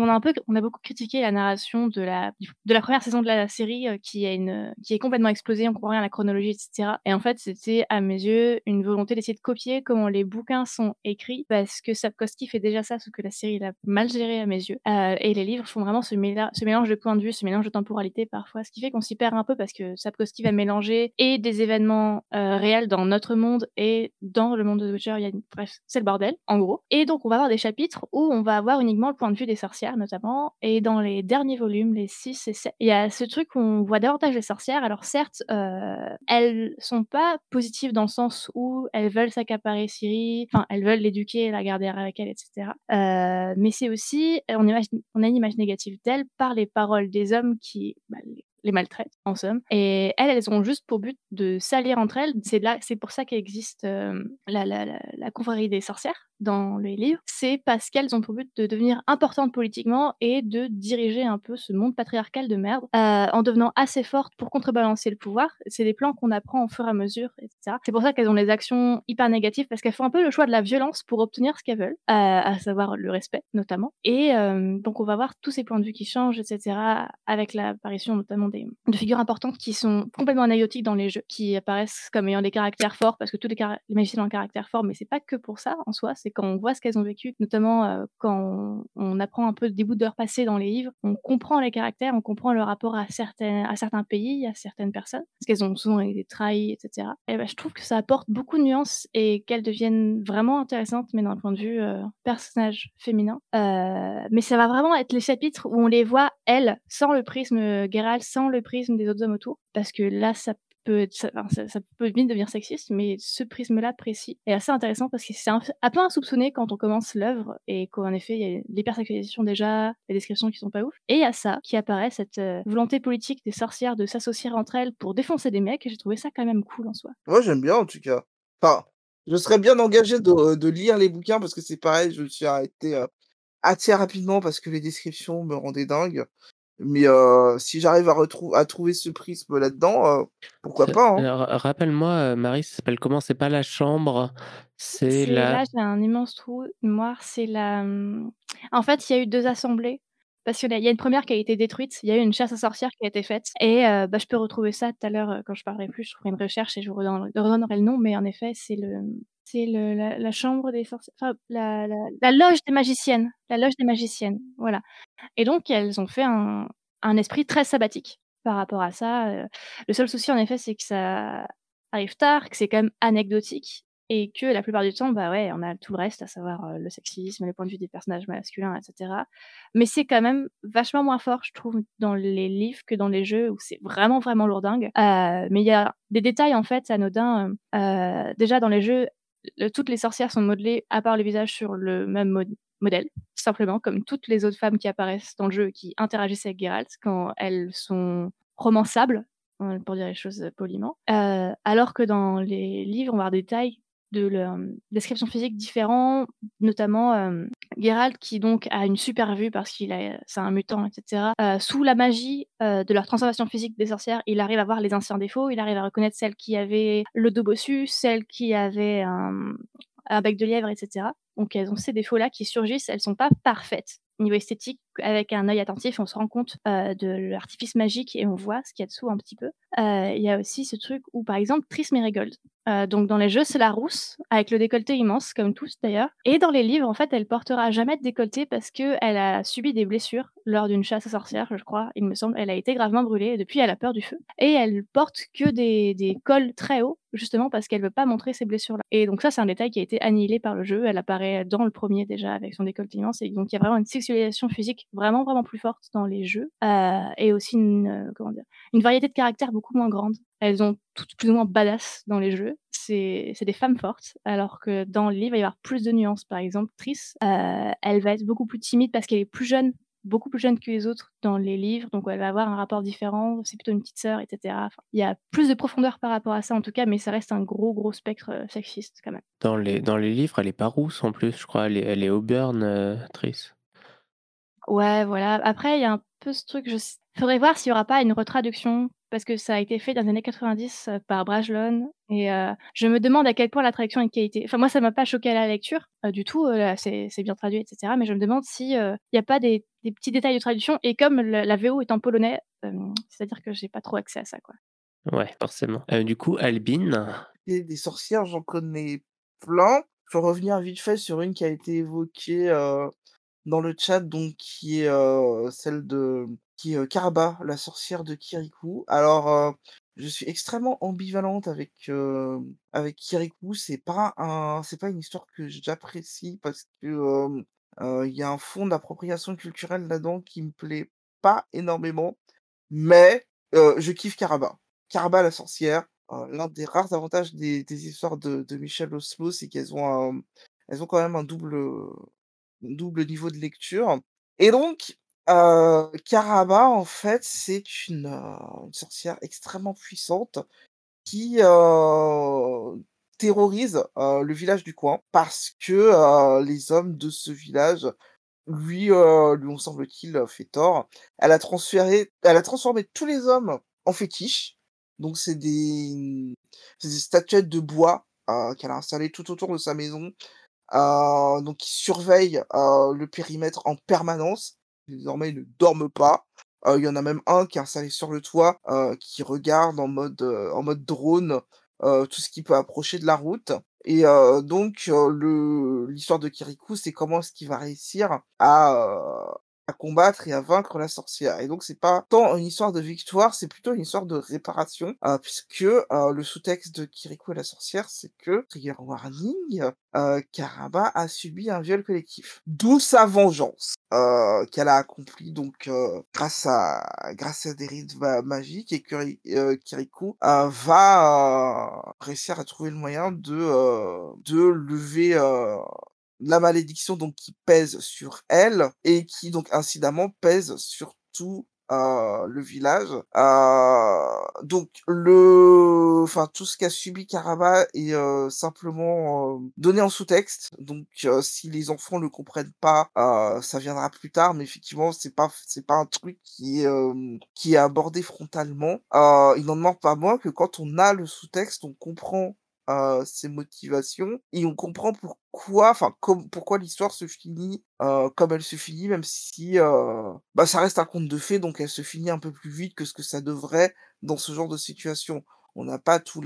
S3: on a un peu on a beaucoup critiqué la narration de la de la première saison de la série, heu, qui est une qui est complètement explosée, on comprend rien à la chronologie et cetera. Et en fait, c'était à mes yeux une volonté d'essayer de copier comment les bouquins sont écrits parce que Sapkowski fait déjà ça, sauf que la série l'a mal géré à mes yeux, heu et les livres font vraiment ce méla ce mélange de points de vue, ce mélange de temporalité parfois, ce qui fait qu'on s'y perd un peu parce que Sapkowski va mélanger et des événements, heu, réels dans notre monde et dans le monde de The Witcher, il y a une bref, c'est le bordel, en gros. Et donc on va avoir des chapitres où on va avoir uniquement le point de vue des notamment et dans les derniers volumes, les 6 et 7, il y a ce truc où on voit davantage les sorcières. Alors certes, heu, elles sont pas positives dans le sens où elles veulent s'accaparer Ciri, enfin elles veulent l'éduquer, la garder avec elles et cetera, heu, mais c'est aussi on imagine on a une image négative d'elles par les paroles des hommes qui, bah, les maltraitent, en somme et elles, elles ont juste pour but de s'allier entre elles. C'est là c'est pour ça qu'existe, hem, la la la la confrérie des sorcières dans les livres. C'est parce qu'elles ont pour but de devenir importantes politiquement et de diriger un peu ce monde patriarcal de merde, heu, en devenant assez fortes pour contrebalancer le pouvoir. C'est des plans qu'on apprend au fur et à mesure et cetera. C'est pour ça qu'elles ont des actions hyper négatives parce qu'elles font un peu le choix de la violence pour obtenir ce qu'elles veulent, heu, à savoir le respect notamment et hem, donc on va voir tous ces points de vue qui changent et cetera avec l'apparition notamment des de figures importantes qui sont complètement anecdotiques dans les jeux, qui apparaissent comme ayant des caractères forts parce que tous les les magiciens ont un caractère fort, mais c'est pas que pour ça en soi, c'est quand on voit ce qu'elles ont vécu, notamment, heu, quand on apprend un peu des bouts de leur passé dans les livres, on comprend les caractères, on comprend leur rapport à certains à certains pays, à certaines personnes, parce qu'elles ont souvent été trahies et cetera. Et bah, je trouve que ça apporte beaucoup de nuances et qu'elles deviennent vraiment intéressantes, mais d'un point de vue, heu, personnage féminin, heu, mais ça va vraiment être les chapitres où on les voit, elles, sans le prisme, Geralt, sans le prisme des autres hommes autour, parce que là, ça ça peut vite devenir sexiste, mais ce prisme-là précis est assez intéressant parce que c'est un un peu insoupçonné quand on commence l'œuvre et qu'en effet, il y a l'hypersexualisation déjà, les descriptions qui sont pas ouf et il y a ça qui apparaît, cette, heu, volonté politique des sorcières de s'associer entre elles pour défoncer des mecs et j'ai trouvé ça quand même cool en soi.
S4: Moi, j'aime bien en tout cas. Enfin, je serais bien engagé de de lire les bouquins parce que c'est pareil, je me suis arrêté, heu, assez rapidement parce que les descriptions me rendaient dingue. Mais si j'arrive à à trouver ce prisme là-dedans, pourquoi pas, hein?
S1: rappelle-moi, Marie, ça s'appelle comment? C'est pas la chambre, c'est la
S3: là, j'ai un immense trou mémoire, c'est la, mmh, en fait, il y a eu 2 assemblées parce qu'il y a il y a une 1re qui a été détruite, il y a eu une chasse aux sorcières qui a été faite et bah, je peux retrouver ça tout à l'heure, heu, quand je parlerai plus, je ferai une recherche et je vous redonnerai redonnerai le nom, mais en effet, c'est le, mmh, c'est le la la chambre des sorcières, enfin la la loge des magiciennes, la loge des magiciennes, voilà. Et donc elles ont fait un un esprit très sabbatique par rapport à ça, heu, le seul souci en effet, c'est que ça arrive tard, que c'est quand même anecdotique et que la plupart du temps, bah, ouais, on a tout le reste, à savoir, heu, le sexisme, les points de vue des personnages masculins et cetera. Mais c'est quand même vachement moins fort, je trouve, dans les livres que dans les jeux où c'est vraiment, vraiment lourdingue, heu, mais il y a des détails en fait anodins, heu, déjà dans les jeux, toutes les sorcières sont modelées à part le visage sur le même mod modèle, simplement comme toutes les autres femmes qui apparaissent dans le jeu qui interagissent avec Geralt quand elles sont romançables, heu, pour dire les choses, poliment, heu, alors que dans les livres, on va avoir des détails de leur, mmh, description physique différents, notamment, Geralt qui donc a une super vue parce qu'il est c'est un mutant et cetera, heu, sous la magie, heu, de leur transformation physique des sorcières, il arrive à voir les anciens défauts, il arrive à reconnaître celles qui avaient le dos bossu, celles qui avaient un, un bec de lièvre et cetera donc elles ont ces défauts-là qui surgissent, elles sont pas parfaites niveau esthétique, avec un œil attentif, on se rend compte de l'artifice magique et on voit ce qu'il y a dessous un petit peu. Il y a aussi ce truc où, par exemple, Tris Merigold. Donc dans les jeux, c'est la rousse, avec le décolleté immense, comme tous d'ailleurs. Et dans les livres, en fait, elle portera jamais de décolleté parce qu'elle a subi des blessures lors d'une chasse à sorcières, je crois, il me semble. Elle a été gravement brûlée et depuis, elle a peur du feu. Et elle porte que des, des cols très hauts, justement parce qu'elle veut pas montrer ses blessures-là. Et donc ça, c'est un détail qui a été annihilé par le jeu. Elle apparaît dans le premier déjà avec son décolleté immense. Et donc il y a vraiment une sexualisation physique vraiment, vraiment plus forte dans les jeux. Euh, et aussi une, euh, comment dire, une variété de caractères beaucoup moins grande. Elles ont toutes plus ou moins badass dans les jeux. C'est des femmes fortes, alors que dans le livre, il va y avoir plus de nuances. Par exemple, Triss, euh, elle va être beaucoup plus timide parce qu'elle est plus jeune beaucoup plus jeune que les autres dans les livres, donc elle va avoir un rapport différent, c'est plutôt une petite sœur, etc. il y a plus de profondeur par rapport à ça en tout cas, mais ça reste un gros gros spectre euh, sexiste quand même.
S1: Dans les, dans les livres, elle est pas rousse en plus, je crois, elle est, elle est Auburn, euh, Triss.
S3: Ouais, voilà. Après, il y a un peu ce truc, je faudrait voir s'il y aura pas une retraduction parce que ça a été fait dans les années 90 euh, par Brajlon et euh, je me demande à quel point la traduction est de qualité. Enfin moi ça m'a pas choqué à la lecture euh, du tout, c'est bien traduit etc. Mais je me demande s'il il n'y a pas des, petits détails de traduction et comme la VO est en polonais, c'est-à-dire que j'ai pas trop accès à ça quoi.
S1: Ouais forcément. du coup Albine.
S4: Des sorcières j'en connais plein. Je vais revenir vite fait sur une qui a été évoquée dans le chat donc qui est celle de qui la sorcière de Kirikou. Alors, je suis extrêmement ambivalente avec, avec Kirikou. C'est pas un c'est pas une histoire que j'apprécie parce que, il y a un fond d'appropriation culturelle là-dedans qui me plaît pas énormément, mais je kiffe Karaba. Karaba la sorcière, l'un des rares avantages des des histoires de de Michel Oslo, c'est qu'elles ont elles ont quand même un double, double niveau de lecture et donc Heu, en fait, c'est une, sorcière extrêmement puissante qui, terrorise, le village du coin parce que, les hommes de ce village lui, lui ont, semble-t-il, fait tort. Elle a transformé tous les hommes en fétiches. Donc c'est des, des statuettes de bois, qu'elle a installées tout autour de sa maison, donc qui surveillent, le périmètre en permanence désormais ils ne dorment pas. Il y en a même un qui est installé sur le toit, qui regarde en mode, en mode drone tout ce qui peut approcher de la route. Et donc l'histoire de Kirikou, c'est comment est-ce qu'il va réussir à, à combattre et à vaincre la sorcière. Et donc c'est pas tant une histoire de victoire, c'est plutôt une histoire de réparation, euh, puisque euh, le sous-texte de Kiriko et la sorcière, c'est que trigger warning, euh, Karaba a subi un viol collectif, d'où sa vengeance qu'elle a accomplie donc grâce à grâce à des rites magiques et que Kiriko va réussir à trouver le moyen de de lever la malédiction donc qui pèse sur elle et qui donc incidemment pèse sur tout le village. donc le, enfin tout ce qu'a subi Karaba est simplement donné en sous-texte. Donc si les enfants le comprennent pas, ça viendra plus tard. Mais effectivement, c'est pas c'est pas un truc qui est qui est abordé frontalement. il n'en demande pas moins que quand on a le sous-texte, on comprend ses motivations et on comprend pourquoi, enfin, pourquoi l'histoire se finit comme elle se finit, même si bah, ça reste un conte de fées, donc elle se finit un peu plus vite que ce que ça devrait dans ce genre de situation. On n'a pas tout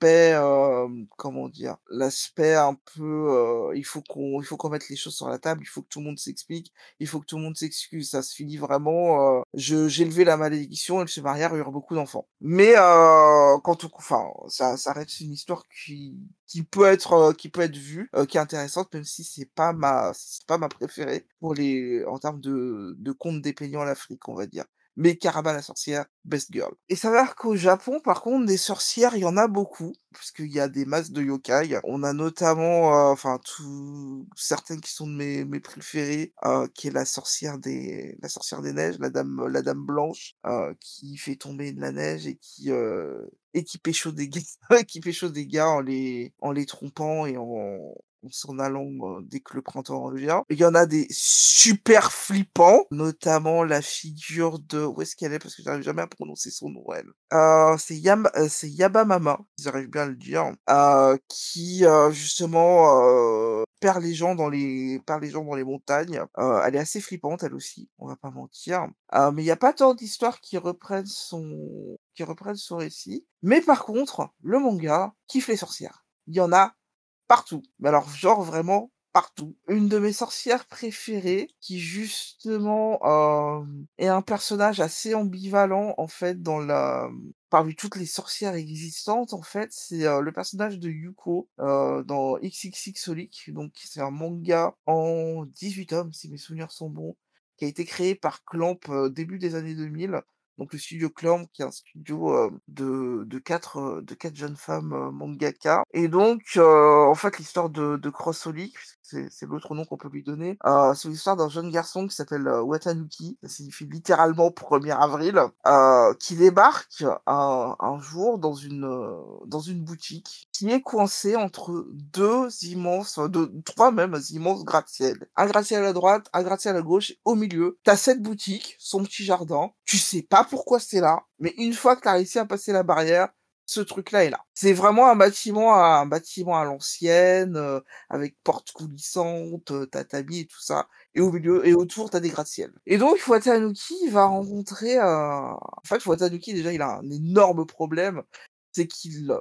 S4: l'aspect comment dire? L'aspect un peu, il faut qu'on il faut qu'on mette les choses sur la table, il faut que tout le monde s'explique, il faut que tout le monde s'excuse. Ça se finit vraiment, je j'ai levé la malédiction, marièrent, il y aura beaucoup d'enfants. Mais quand on enfin, ça ça reste une histoire qui qui peut être, qui peut être vue, qui est intéressante, même si c'est pas ma c'est pas ma préférée pour les en termes de de contes à l'Afrique, on va dire mais Karaba la sorcière, best girl. Et ça va qu'au Japon, par contre, des sorcières, il y en a beaucoup, puisqu'il y a des masses de yokai. On a notamment, euh, enfin, tout, certaines qui sont de mes, mes préférées, euh, qui est la sorcière des, la sorcière des neiges, la dame, la dame blanche, euh, qui fait tomber de la neige et qui, et qui pécho des gars, qui pécho des gars en les, en les trompant et en, en s'en allant dès que le printemps revient. Il y en a des super flippants, notamment la figure de... Où est-ce qu'elle est? Parce que j'arrive jamais à prononcer son nom, elle. Euh, c'est Yam... Euh, c'est Yabamama, ils arrivent bien à le dire, euh, qui, justement, perd les gens dans les perd les gens dans les montagnes. Elle est assez flippante elle aussi, on va pas mentir. Mais il y a pas tant d'histoires qui reprennent son qui reprennent son récit. Mais par contre, le manga kiffe les sorcières. Il y en a partout. Mais alors genre vraiment partout. Une de mes sorcières préférées qui justement, hem, est un personnage assez ambivalent en fait dans la parmi toutes les sorcières existantes en fait, c'est, heu, le personnage de Yuko, heu, dans XXX donc c'est un manga en 18 tomes si mes souvenirs sont bons, qui a été créé par Clamp, heu, début des années 2000. Donc le studio Clamp qui est un studio, heu, de de 4, heu, de 4 jeunes femmes, heu, mangaka. Et donc en fait l'histoire de de Crossolik, puisque c'est l'autre nom qu'on peut lui donner, heu, c'est l'histoire d'un jeune garçon qui s'appelle, heu, Watanuki, ça signifie littéralement «1er avril», heu, qui débarque un un jour dans une, heu, dans une boutique qui est coincée entre 2 immenses, heu, de 3 même immenses gratte-ciel. Un gratte-ciel à droite, un gratte-ciel à gauche, au milieu, tu as cette boutique, son petit jardin, tu sais pas pourquoi c'est là, mais une fois que tu as réussi à passer la barrière, ce truc-là est là. C'est vraiment un bâtiment à un bâtiment à l'ancienne, heu, avec portes coulissantes, heu, tatami et tout ça et au milieu et autour tu as des gratte-ciel et donc Watanuki va rencontrer, heu, en fait Watanuki déjà il a un énorme problème, c'est qu'il,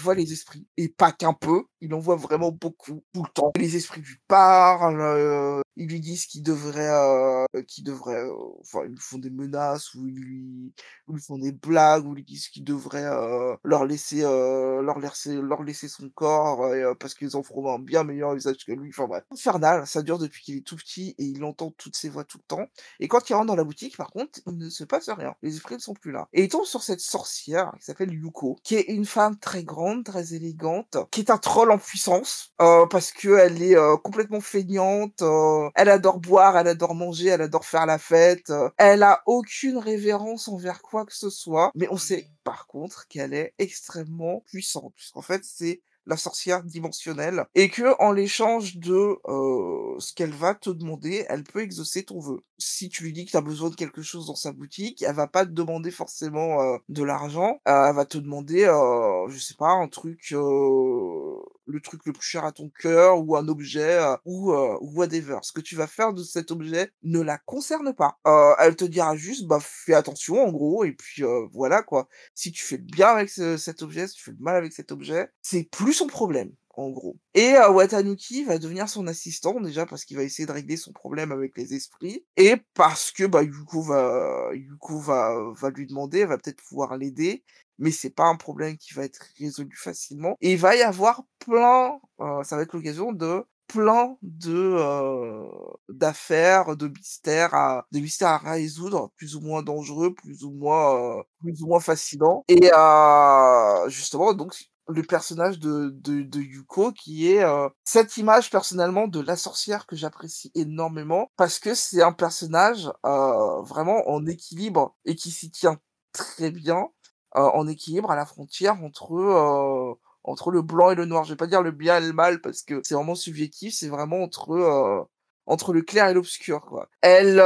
S4: voit les esprits et pas qu'un peu, il en voit vraiment beaucoup, tout le temps. Les esprits lui parlent, ils lui disent qu'il devrait, heu, qu'il devrait, heu, enfin ils lui font des menaces ou ils lui ils font des blagues, ou ils lui disent qu'il devrait, heu, leur laisser, heu, leur laisser leur laisser son corps et heu, parce qu'ils en feront un bien meilleur usage que lui, enfin bref. Infernal, ça dure depuis qu'il est tout petit et il entend toutes ces voix tout le temps et quand il rentre dans la boutique par contre, il ne se passe rien. Les esprits ne sont plus là et il tombe sur cette sorcière qui s'appelle Yuko, qui est une femme très grande, très élégante, qui est un troll en puissance, heu, parce qu'elle est, heu, complètement feignante, elle adore boire, elle adore manger, elle adore faire la fête, heu, elle a aucune révérence envers quoi que ce soit, mais on sait par contre qu'elle est extrêmement puissante, puisqu'en fait c'est la sorcière dimensionnelle et qu'en l'échange de, heu, ce qu'elle va te demander, elle peut exaucer ton vœu. Si tu lui dis que tu as besoin de quelque chose dans sa boutique, elle va pas te demander forcément, heu, de l'argent, heu, elle va te demander, heu, je sais pas un truc, heu, le truc le plus cher à ton cœur ou un objet, ou whatever. Ce que tu vas faire de cet objet ne la concerne pas. Elle te dira juste: «Bah fais attention» en gros et puis, voilà quoi. Si tu fais le bien avec ce cet objet, si tu fais le mal avec cet objet, c'est plus son problème, en gros. Et heu, Watanuki va devenir son assistant, déjà parce qu'il va essayer de régler son problème avec les esprits. Et parce que, bah, Yuko va Yuko va va lui demander, va peut-être pouvoir l'aider, mais c'est pas un problème qui va être résolu facilement. Et il va y avoir plein, heu, ça va être l'occasion de plein de, heu, d'affaires, de mystères à de mystères à résoudre, plus ou moins dangereux, plus ou moins, heu, plus ou moins fascinants. Et heu, justement donc le personnage de Yuko qui est, heu, cette image personnellement de la sorcière que j'apprécie énormément parce que c'est un personnage, heu, vraiment en équilibre et qui s'y tient très bien, heu, en équilibre à la frontière entre, entre le blanc et le noir. Je vais pas dire le bien et le mal parce que c'est vraiment subjectif, c'est vraiment entre, entre le clair et l'obscur, quoi. Elle,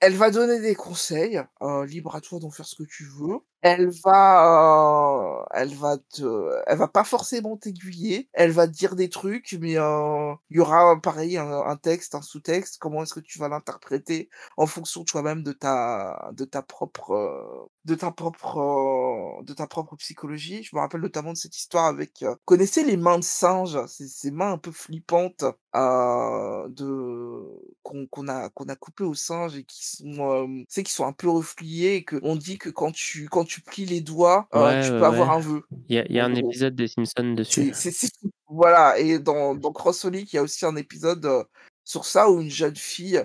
S4: elle va donner des conseils, libre à toi d'en faire ce que tu veux. Elle va, heu, elle va te elle va pas forcément t'aiguiller, elle va te dire des trucs mais heu, il y aura pareil un texte, un sous-texte, comment est-ce que tu vas l'interpréter en fonction toi-même de ta de ta propre, de ta propre, heu, de ta propre psychologie? Je me rappelle notamment de cette histoire avec, connaissez les mains de singe? Ces mains un peu flippantes, de qu'on a qu'on a coupées aux singes et qui sont, hem, tu sais qui sont un peu repliées et qu'on dit que quand tu quand tu plies les doigts,
S1: Ouais,
S4: tu
S1: ouais,
S4: peux avoir un vœu,
S1: Il y a y un
S4: gros.
S1: épisode des Simpsons dessus.
S4: Voilà et dans dans Crossolik, il y a aussi un épisode, heu, sur ça où une jeune fille,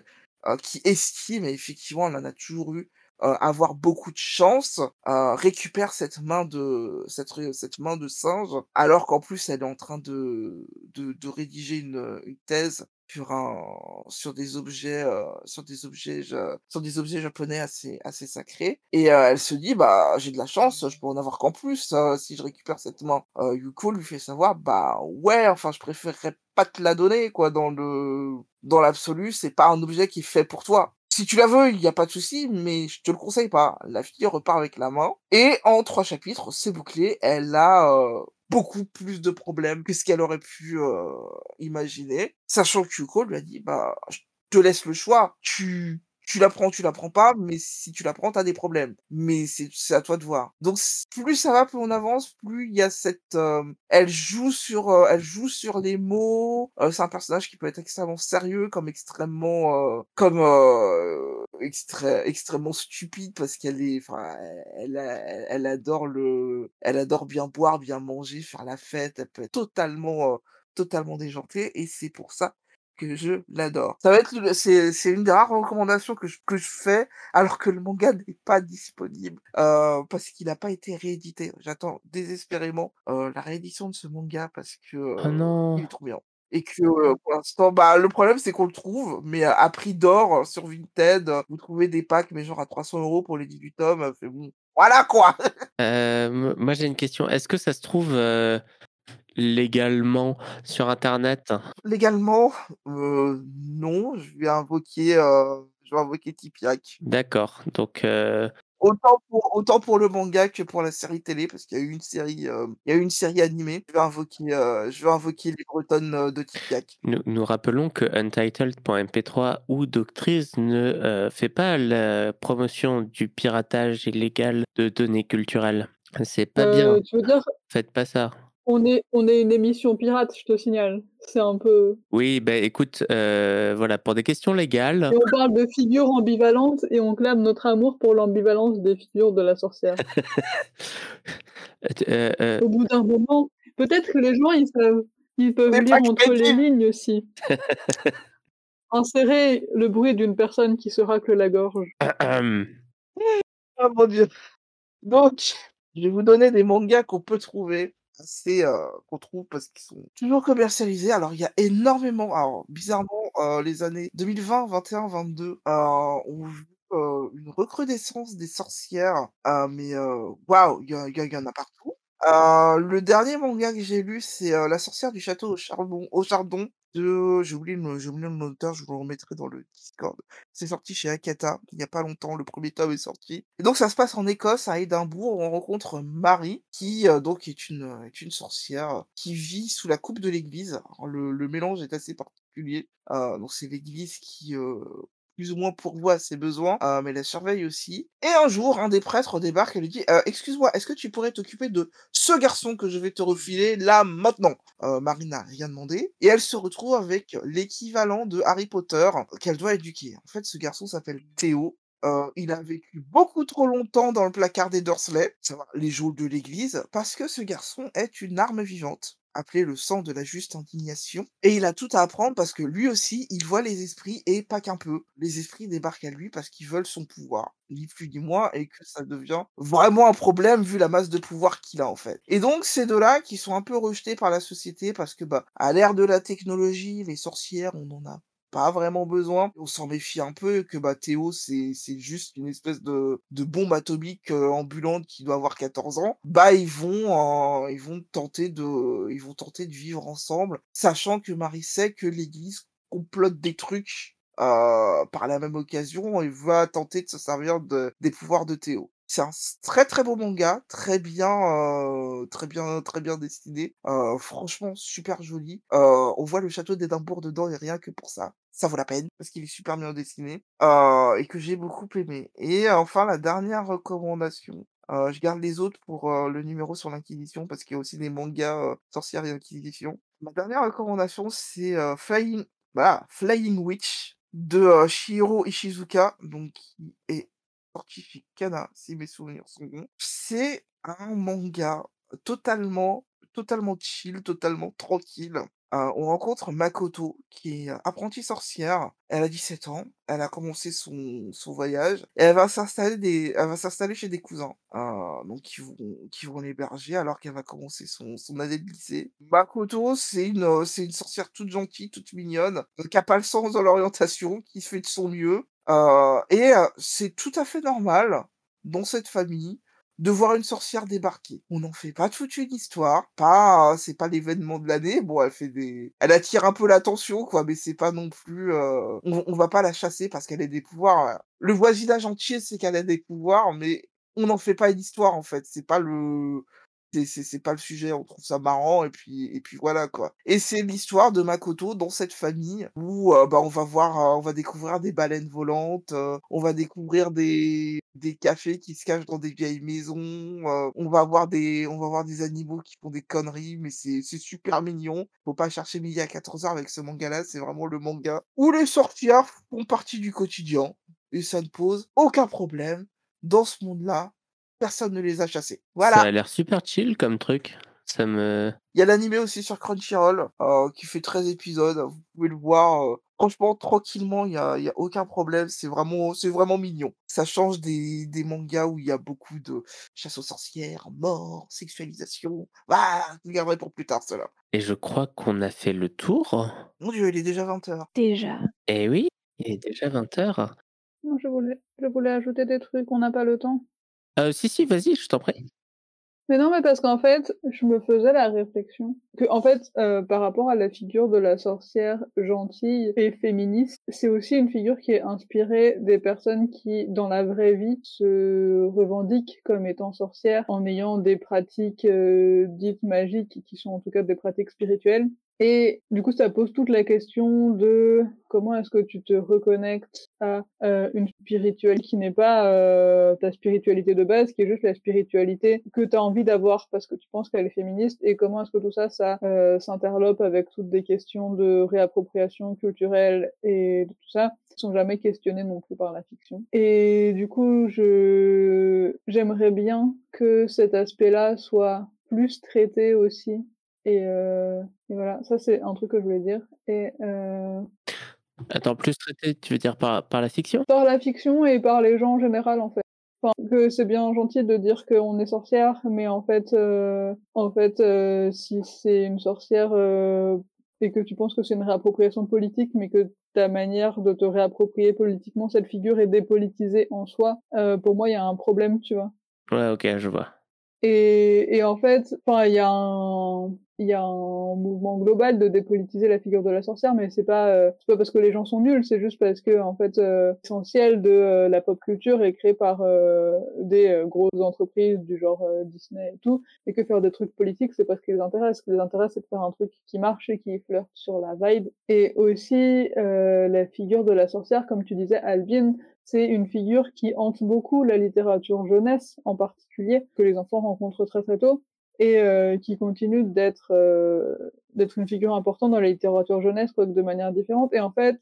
S4: qui estime et effectivement elle en a toujours eu, heu, avoir beaucoup de chance, heu, récupère cette main de cette cette main de singe alors qu'en plus elle est en train de de de rédiger une, une thèse sur un sur des objets, heu, sur des objets sur des objets japonais assez assez sacrés et heu, elle se dit: «Bah, j'ai de la chance, je peux en avoir qu'en plus, heu, si je récupère cette main». Heu, Yuko lui fait savoir: «Bah, ouais, enfin je préférerais pas te la donner quoi, dans le dans l'absolu, c'est pas un objet qui est fait pour toi». Si tu la veux, il y a pas de souci, mais je te le conseille pas. La fille repart avec la main et en 3 chapitres, c'est bouclé. Elle a, heu, beaucoup plus de problèmes que ce qu'elle aurait pu, heu, imaginer. Sachant que Yuko lui a dit: «Bah, je te laisse le choix. Tu tu la prends, tu la prends pas, mais si tu la prends, tu as des problèmes. Mais c'est à toi de voir». Donc plus ça va, plus on avance, plus il y a cette, hem elle joue sur, heu, elle joue sur les mots. Heu, c'est un personnage qui peut être extrêmement sérieux comme extrêmement, heu, comme, extré extrêmement stupide parce qu'elle est enfin, elle elle elle adore le elle adore bien boire, bien manger, faire la fête. Elle peut être totalement, totalement déjantée et c'est pour ça que je l'adore. Ça va être c'est c'est une des rares recommandations que je que je fais alors que le manga n'est pas disponible, heu, parce qu'il a pas été réédité. J'attends désespérément, heu, la réédition de ce manga parce que, heu, il
S1: non!
S4: est trop bien et que, pour l'instant, bah, le problème c'est qu'on le trouve, mais à prix d'or sur Vinted. Vous trouvez des packs, mais genre à 300 € pour les 18 tomes, heu, fait bon, voilà quoi!
S1: Moi j'ai une question. Est-ce que ça se trouve, légalement sur internet?
S4: Légalement, heu, non, je vais invoquer, heu, je vais invoquer Tipiak.
S1: D'accord, donc heu
S4: Autant pour autant pour le manga que pour la série télé, parce qu'il y a eu une série, il y a eu une série animée. Je vais invoquer, je vais invoquer les bretonnes, de Tipiak.
S1: Nous nous rappelons que Untitled.mp3 ou Doctrice ne, fait pas la promotion du piratage illégal de données culturelles. C'est pas bien.
S2: Heu, tu veux dire
S1: Faites pas ça.
S2: On est on est une émission pirate, je te signale. C'est un peu
S1: Oui, beh, écoute, heu, voilà, pour des questions légales
S2: et on parle de figures ambivalentes et on clame notre amour pour l'ambivalence des figures de la sorcière.
S1: Heu (laughs) heu
S2: Au bout d'un moment, peut-être que les gens ils savent ils peuvent lire entre les lignes aussi. (laughs) Insérer le bruit d'une personne qui se racle la gorge.
S4: Oh mon Dieu! Donc, je vais vous donner des mangas qu'on peut trouver assez, heu, qu'on trouve parce qu'ils sont toujours commercialisés. Alors il y a énormément alors bizarrement, les années 2020-21-22, heu, ont vu, heu, une recrudescence des sorcières, mais waouh! Il il y en a partout. Le dernier manga que j'ai lu, c'est, La sorcière du château au charbon de j'ai oublié le le je vous le remettrai dans le Discord. C'est sorti chez Akata, il y a pas longtemps, le 1er tome est sorti et donc ça se passe en Écosse, à Édimbourg, où on rencontre Mary qui, heu, donc est une, heu, est une sorcière qui vit sous la coupe de l'église. Le le mélange est assez particulier, heu, donc c'est l'église qui, heu, plus ou moins pourvoit ses besoins, heu, mais la surveille aussi et un jour, un des prêtres débarque et lui dit: «Heu, excuse-moi, est-ce que tu pourrais t'occuper de ce garçon que je vais te refiler là, maintenant?» heu, Mary n'a rien demandé et elle se retrouve avec l'équivalent de Harry Potter qu'elle doit éduquer. En fait, ce garçon s'appelle Théo, heu, il a vécu beaucoup trop longtemps dans le placard des savoir les geôles de l'église, parce que ce garçon est une arme vivante, appelée le sang de la juste indignation et il a tout à apprendre parce que lui aussi, il voit les esprits et pas qu'un peu. Les esprits débarquent à lui parce qu'ils veulent son pouvoir, ni plus ni moins et que ça devient vraiment un problème vu la masse de pouvoir qu'il a, en fait et donc ces 2 là qui sont un peu rejetés par la société parce que, bah, à l'ère de la technologie, les sorcières, on n'en a pas vraiment besoin. On s'en méfie un peu que, bah, Théo, c'est juste une espèce de de bombe atomique, heu, ambulante qui doit avoir 14 ans. Bah, ils vont, heu, ils vont tenter de ils vont tenter de vivre ensemble, sachant que Mary sait que l'église complote des trucs, heu, par la même occasion et va tenter de se servir de des pouvoirs de Théo. C'est un très, très beau manga, très bien, très bien très bien dessiné, franchement super joli. On voit le château d'Édimbourg dedans et rien que pour ça, ça vaut la peine parce qu'il est super bien dessiné, et que j'ai beaucoup aimé et enfin la dernière recommandation, je garde les autres pour, le numéro sur l'inquisition parce qu'il y a aussi des mangas, sorcières et inquisition. Ma dernière recommandation, c'est, Flying Flying Witch de, heu, Chihiro Ishizuka, donc qui est si mes souvenirs sont bons. C'est un manga totalement totalement chill, totalement tranquille. Heu, on rencontre Makoto qui est, apprentie sorcière. Elle a 17 ans, elle a commencé son son voyage et elle va s'installer des elle va s'installer chez des cousins, heu, donc qui vont qui vont l'héberger alors qu'elle va commencer son son année de lycée. Makoto, c'est une, c'est une sorcière toute gentille, toute mignonne, qui a pas le sens de l'orientation, qui fait de son mieux, et c'est tout à fait normal dans cette famille de voir une sorcière débarquer. On n'en fait pas toute une histoire, pas c'est pas l'événement de l'année. Bon, elle fait des elle attire un peu l'attention quoi, mais c'est pas non plus, heu, on on va pas la chasser parce qu'elle a des pouvoirs, le voisinage entier sait qu'elle a des pouvoirs, mais on n'en fait pas une histoire en fait. C'est pas le c'est pas le sujet, on trouve ça marrant et puis et puis voilà quoi. Et c'est l'histoire de Makoto dans cette famille où, heu, bah, on va voir, on va découvrir des baleines volantes, heu, on va découvrir des des cafés qui se cachent dans des vieilles maisons, on va voir des on va voir des animaux qui font des conneries, mais c'est c'est super mignon. Faut pas chercher midi à 14:00 avec ce manga-là, c'est vraiment le manga où les sorcières font partie du quotidien et ça ne pose aucun problème. Dans ce monde-là, personne ne les a chassés.
S1: Ça
S4: Voilà.
S1: a l'air super chill comme truc. Ça me
S4: Il y a l'animé aussi sur Crunchyroll, heu, qui fait 13 épisodes, vous pouvez le voir, heu, franchement tranquillement, il y a il y a aucun problème, c'est vraiment c'est vraiment mignon. Ça change des des mangas où il y a beaucoup de chasse aux sorcières, mort, sexualisation. Ah! Je le garderai pour plus tard ceux-là.
S1: et je crois qu'on a fait le tour.
S4: Mon Dieu, il est déjà 20:00.
S3: Déjà.
S1: Eh oui, il est déjà 20:00.
S2: Non, je voulais je voulais ajouter des trucs, on n'a pas le temps.
S1: Heu, si, si, vas-y, je t'en prie.
S2: Mais non, mais parce qu'en fait, je me faisais la réflexion qu'en fait, heu, par rapport à la figure de la sorcière gentille et féministe, c'est aussi une figure qui est inspirée des personnes qui, dans la vraie vie, se revendiquent comme étant sorcières en ayant des pratiques, heu, dites magiques, qui sont en tout cas des pratiques spirituelles. Et du coup, ça pose toute la question de comment est-ce que tu te reconnectes à, heu, une spiritualité qui n'est pas, heu, ta spiritualité de base, qui est juste la spiritualité que tu as envie d'avoir parce que tu penses qu'elle est féministe et comment est-ce que tout ça, ça, heu, s'interlope avec toutes des questions de réappropriation culturelle et de tout ça, qui sont jamais questionnées non plus par la fiction. Et du coup, je j'aimerais bien que cet aspect-là soit plus traité aussi et heu et voilà, ça c'est un truc que je voulais dire et heu
S1: Attends, plus traité, tu veux dire par par la fiction?
S2: Par la fiction et par les gens en général, en fait. Enfin, que c'est bien gentil de dire qu'on est sorcière, mais en fait, heu, en fait, heu, si c'est une sorcière, et que tu penses que c'est une réappropriation politique, mais que ta manière de te réapproprier politiquement cette figure est dépolitisée en soi, pour moi, il y a un problème, tu vois?
S1: Ouais, OK, je vois.
S2: Et et en fait, enfin, il y a un il y a un mouvement global de dépolitiser la figure de la sorcière, mais c'est pas, c'est pas parce que les gens sont nuls, c'est juste parce qu'en fait, heu, l'essentiel de, heu, la pop culture est créé par, des, grosses entreprises du genre, Disney et tout, et que faire des trucs politiques, c'est pas ce qui les intéresse. Ce qui les intéresse, c'est de faire un truc qui marche et qui flirte sur la vibe. Et aussi, la figure de la sorcière, comme tu disais, Albin, c'est une figure qui hante beaucoup la littérature jeunesse, en particulier, que les enfants rencontrent très, très tôt et heu, qui continue d'être, heu, d'être une figure importante dans la littérature jeunesse, quoique de manière différente et en fait,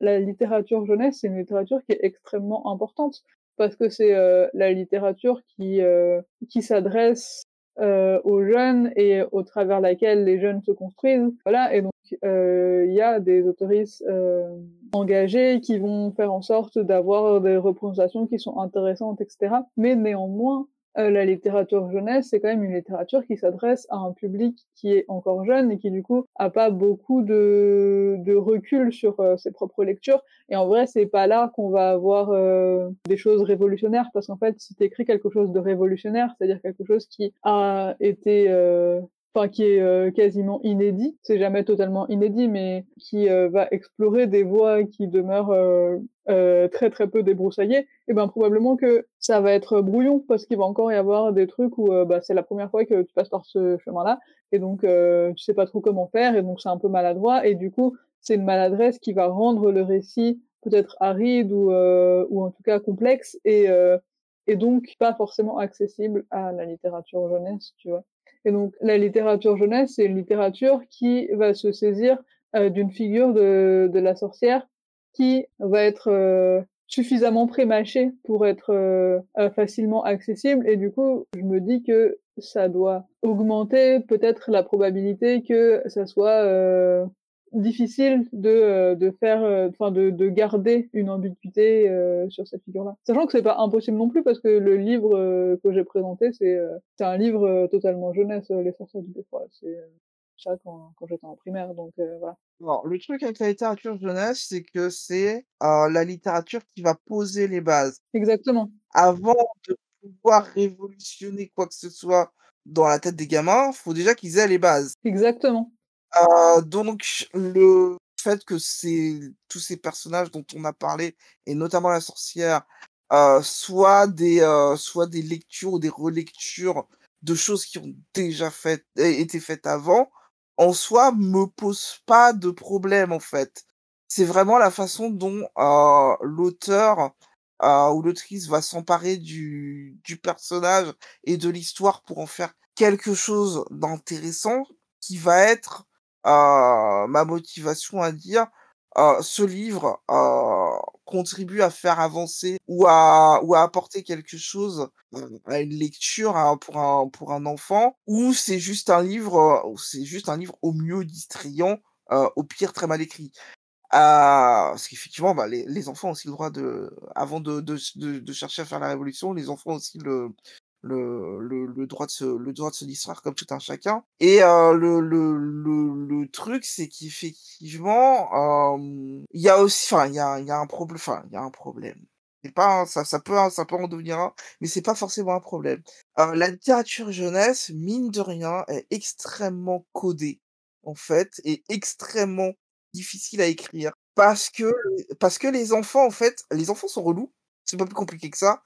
S2: la littérature jeunesse, c'est une littérature qui est extrêmement importante parce que c'est, heu, la littérature qui, heu, qui s'adresse, heu, aux jeunes et au travers laquelle les jeunes se construisent. Voilà et donc il y a des autoristes, hem, engagées qui vont faire en sorte d'avoir des représentations qui sont intéressantes et cetera. Mais néanmoins, heu, la littérature jeunesse, c'est quand même une littérature qui s'adresse à un public qui est encore jeune et qui du coup a pas beaucoup de recul sur, heu, ses propres lectures. Et en vrai, c'est pas là qu'on va avoir, heu, des choses révolutionnaires parce qu'en fait, si tu écris quelque chose de révolutionnaire, c'est-à-dire quelque chose qui a été, heu enfin qui est, heu, quasiment inédit, c'est jamais totalement inédit, mais qui, heu, va explorer des voies qui demeurent, heu, très, très peu débroussaillées. Et ben, probablement que ça va être brouillon parce qu'il va encore y avoir des trucs où, bah, c'est la première fois que tu passes par ce chemin-là. Et donc tu sais pas trop comment faire et donc c'est un peu maladroit. Et du coup, c'est une maladresse qui va rendre le récit peut-être aride ou ou en tout cas complexe et et donc pas forcément accessible à la littérature jeunesse, tu vois? Et donc la littérature jeunesse, c'est une littérature qui va se saisir, heu, d'une figure de la sorcière qui va être, heu, suffisamment prémâchée pour être, heu heu, facilement accessible. Et du coup, je me dis que ça doit augmenter peut-être la probabilité que ça soit, difficile de, heu, de faire, heu, enfin de de garder une ambiguïté, heu, sur cette figure-là. Sachant que c'est pas impossible non plus parce que le livre, que j'ai présenté, c'est, un livre, totalement jeunesse, Les sorcières du Beffroi. C'est, ça quand quand j'étais en primaire donc voilà.
S4: Le truc avec la littérature jeunesse, c'est que c'est, la littérature qui va poser les bases.
S2: Exactement.
S4: Avant de pouvoir révolutionner quoi que ce soit dans la tête des gamins, faut déjà qu'ils aient les bases.
S2: Exactement.
S4: Donc le fait que ces tous ces personnages dont on a parlé et notamment la sorcière, heu, soient des, soient des lectures ou des relectures de choses qui ont déjà été faites avant, en soi, me pose pas de problème, en fait. C'est vraiment la façon dont, l'auteur, ou l'autrice va s'emparer du du personnage et de l'histoire pour en faire quelque chose d'intéressant qui va être, ma motivation à dire, ce livre, contribue à faire avancer ou à ou à apporter quelque chose, heu, à une lecture, pour un pour un enfant ou c'est juste un livre, c'est juste un livre au mieux distrayant, heu, au pire très mal écrit. Heu, parce qu'effectivement, bah, les les enfants ont aussi le droit de avant de de de de chercher à faire la révolution, les enfants ont aussi le le droit de se le droit de se distraire comme tout un chacun et heu, le le le truc, c'est qu'effectivement, hem, il y a aussi enfin, il y a y a un problème enfin, il y a un problème. Pas ça ça peut ça peut en devenir un, mais c'est pas forcément un problème. Heu, la littérature jeunesse, mine de rien, est extrêmement codée, en fait et extrêmement difficile à écrire parce que parce que les enfants, en fait, les enfants sont relous, c'est pas plus compliqué que ça.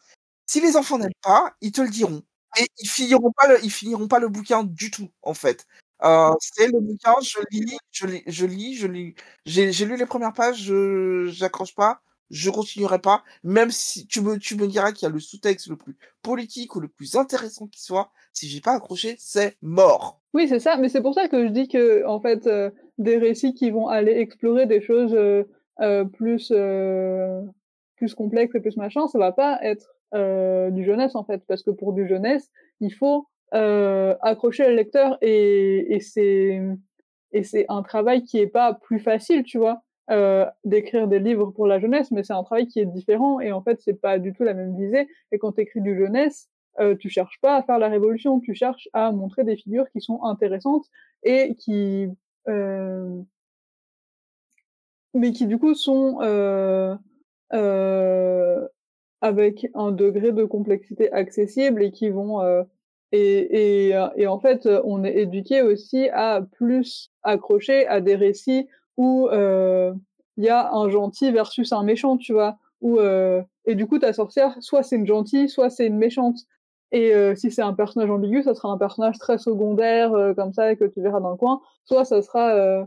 S4: Si les enfants n'aiment pas, ils te le diront et ils finiront pas le ils finiront pas le bouquin du tout, en fait. Heu, c'est le bouquin, je lis, je lis je lis, j'ai lu les premières pages, je j'accroche pas, je continuerai pas, même si tu me tu me diras qu'il y a le sous-texte le plus politique ou le plus intéressant qui soit, si j'ai pas accroché, c'est mort.
S2: Oui, c'est ça, mais c'est pour ça que je dis qu'en fait, heu, des récits qui vont aller explorer des choses, heu, plus, plus complexes et plus machin, ça va pas être, heu, du jeunesse, en fait. Parce que pour du jeunesse, il faut, heu, accrocher le lecteur et c'est, et c'est un travail qui est pas plus facile, tu vois? Heu, d'écrire des livres pour la jeunesse, mais c'est un travail qui est différent et en fait, c'est pas du tout la même visée et quand tu écris du jeunesse, tu cherches pas à faire la révolution, tu cherches à montrer des figures qui sont intéressantes et qui, mais qui du coup sont, avec un degré de complexité accessible et qui vont, heu et et en fait, on est éduqués aussi à plus accrocher à des récits où, heu, il y a un gentil versus un méchant, tu vois? Où, heu et du coup ta sorcière, soit c'est une gentille, soit c'est une méchante et heu, si c'est un personnage ambigu, ça sera un personnage très secondaire, comme ça que tu verras dans le coin, soit ça sera,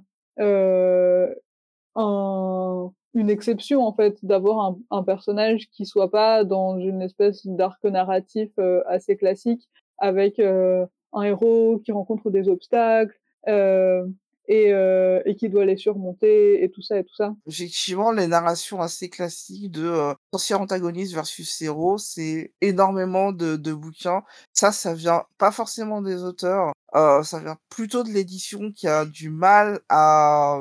S2: un une exception en fait, d'avoir un personnage qui soit pas dans une espèce d'arc narratif, heu, assez classique avec, heu, un héros qui rencontre des obstacles, heu et et qui doit les surmonter et tout ça et tout ça.
S4: Effectivement, les narrations assez classiques de, sorcière antagoniste versus héros, c'est énormément de bouquins. Ça, ça vient pas forcément des auteurs, ça vient plutôt de l'édition qui a du mal à,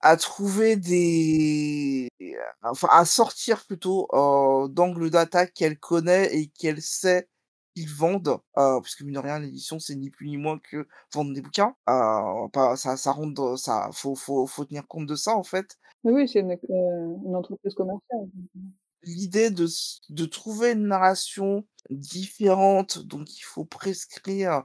S4: à trouver des enfin, à sortir plutôt, heu, d'angles d'attaque qu'elle connaît et qu'elle sait qu'ils vendent, heu, puisque mine de rien, l'édition, c'est ni plus ni moins que vendre des bouquins. Pas ça ça rentre ça faut faut faut tenir compte de ça, en fait.
S2: Oui, oui, c'est une heu, une entreprise commerciale,
S4: L'idée de de trouver une narration différente, donc il faut prescrire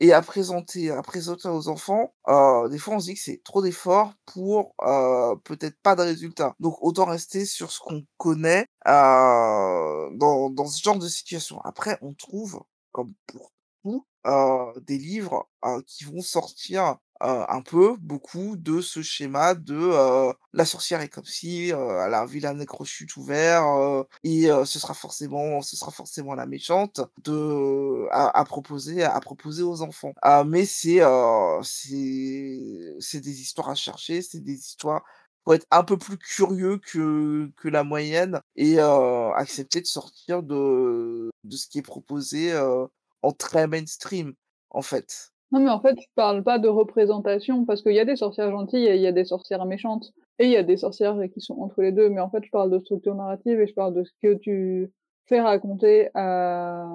S4: et à présenter à présenter aux enfants, heu, des fois on se dit que c'est trop d'efforts pour, heu, peut-être pas de résultat. Donc autant rester sur ce qu'on connaît, heu, dans dans ce genre de situation. Après on trouve, comme pour heu, des livres, heu, qui vont sortir, heu, un peu, beaucoup de ce schéma de, heu, la sorcière est comme ci, heu, elle a un vilain nez crochu tout vert, heu et ce sera forcément ce sera forcément la méchante de à à proposer à proposer aux enfants. Ah mais c'est, c'est des histoires à chercher, c'est des histoires faut être un peu plus curieux que que la moyenne et heu, accepter de sortir de de ce qui est proposé, heu, en très mainstream, en fait.
S2: Non, mais en fait, je parle pas de représentation parce qu'il y a des sorcières gentilles et il y a des sorcières méchantes et il y a des sorcières qui sont entre les 2, mais en fait, je parle de structure narrative et je parle de ce que tu fais raconter à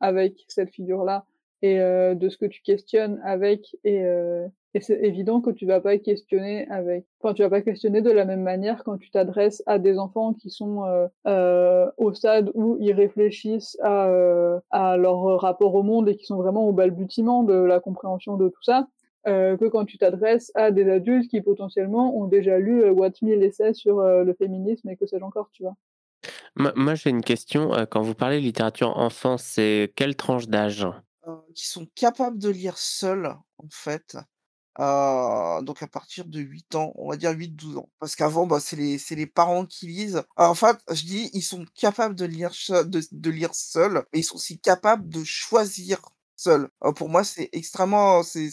S2: avec cette figure-là et euh, de ce que tu questionnes avec et, euh, et c'est évident que tu vas pas questionner avec enfin tu vas pas questionner de la même manière quand tu t'adresses à des enfants qui sont euh, au stade où ils réfléchissent à, leur rapport au monde et qui sont vraiment au balbutiement de la compréhension de tout ça que quand tu t'adresses à des adultes qui potentiellement ont déjà lu euh, What Me l'essai sur le féminisme et que sais-je encore tu vois
S1: moi, j'ai une question. Quand vous parlez littérature enfant, c'est quelle tranche d'âge?
S4: Qui sont capables de lire seuls, en fait. Euh, donc à partir de 8 ans, on va dire 8-12 ans. Parce qu'avant, bah, c'est les, les parents qui lisent. Alors, en fait, je dis, ils sont capables de lire, de, de lire seuls, mais ils sont aussi capables de choisir seuls. pour moi, c'est extrêmement, c'est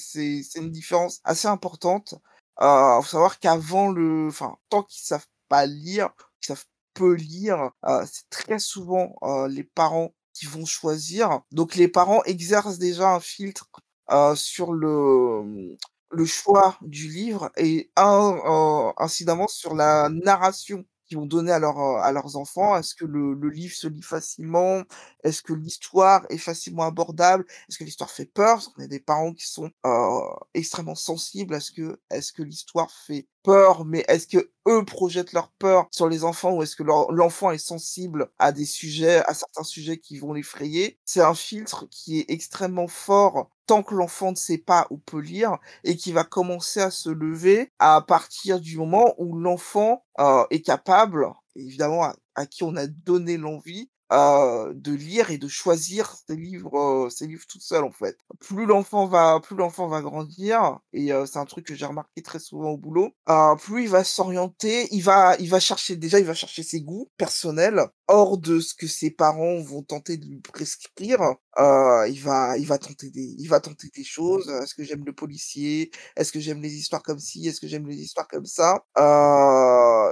S4: une différence assez importante. Il faut savoir qu'avant le, enfin, tant qu'ils savent pas lire, qu'ils savent peu lire, euh, c'est très souvent euh, les parents qui vont choisir. Donc les parents exercent déjà un filtre euh, sur le, mmh, le choix du livre et un, euh, incidemment sur la narration qu'ils vont donner à, leur, à leurs enfants. Est-ce que le, le, livre se lit facilement? Est-ce que l'histoire est facilement abordable? Est-ce que l'histoire fait peur? Parce qu'on a des parents qui sont euh, extrêmement sensibles. Est-ce que, est-ce que l'histoire fait peur, mais est-ce que eux projettent leur peur sur les enfants ou est-ce que l'enfant est sensible à des sujets, à certains sujets qui vont l'effrayer? C'est un filtre qui est extrêmement fort tant que l'enfant ne sait pas ou peut lire et qui va commencer à se lever à partir du moment où l'enfant euh, est capable, évidemment à, qui on a donné l'envie, euh, de lire et de choisir ses livres, euh, ses livres tout seul en fait. Plus l'enfant va, plus l'enfant va grandir et c'est un truc que j'ai remarqué très souvent au boulot. plus il va s'orienter, il va, il va chercher déjà, il va chercher ses goûts personnels hors de ce que ses parents vont tenter de lui prescrire. il va, il va tenter des, il va tenter des choses. Est-ce que j'aime le policier? Est-ce que j'aime les histoires comme ci? Est-ce que j'aime les histoires comme ça?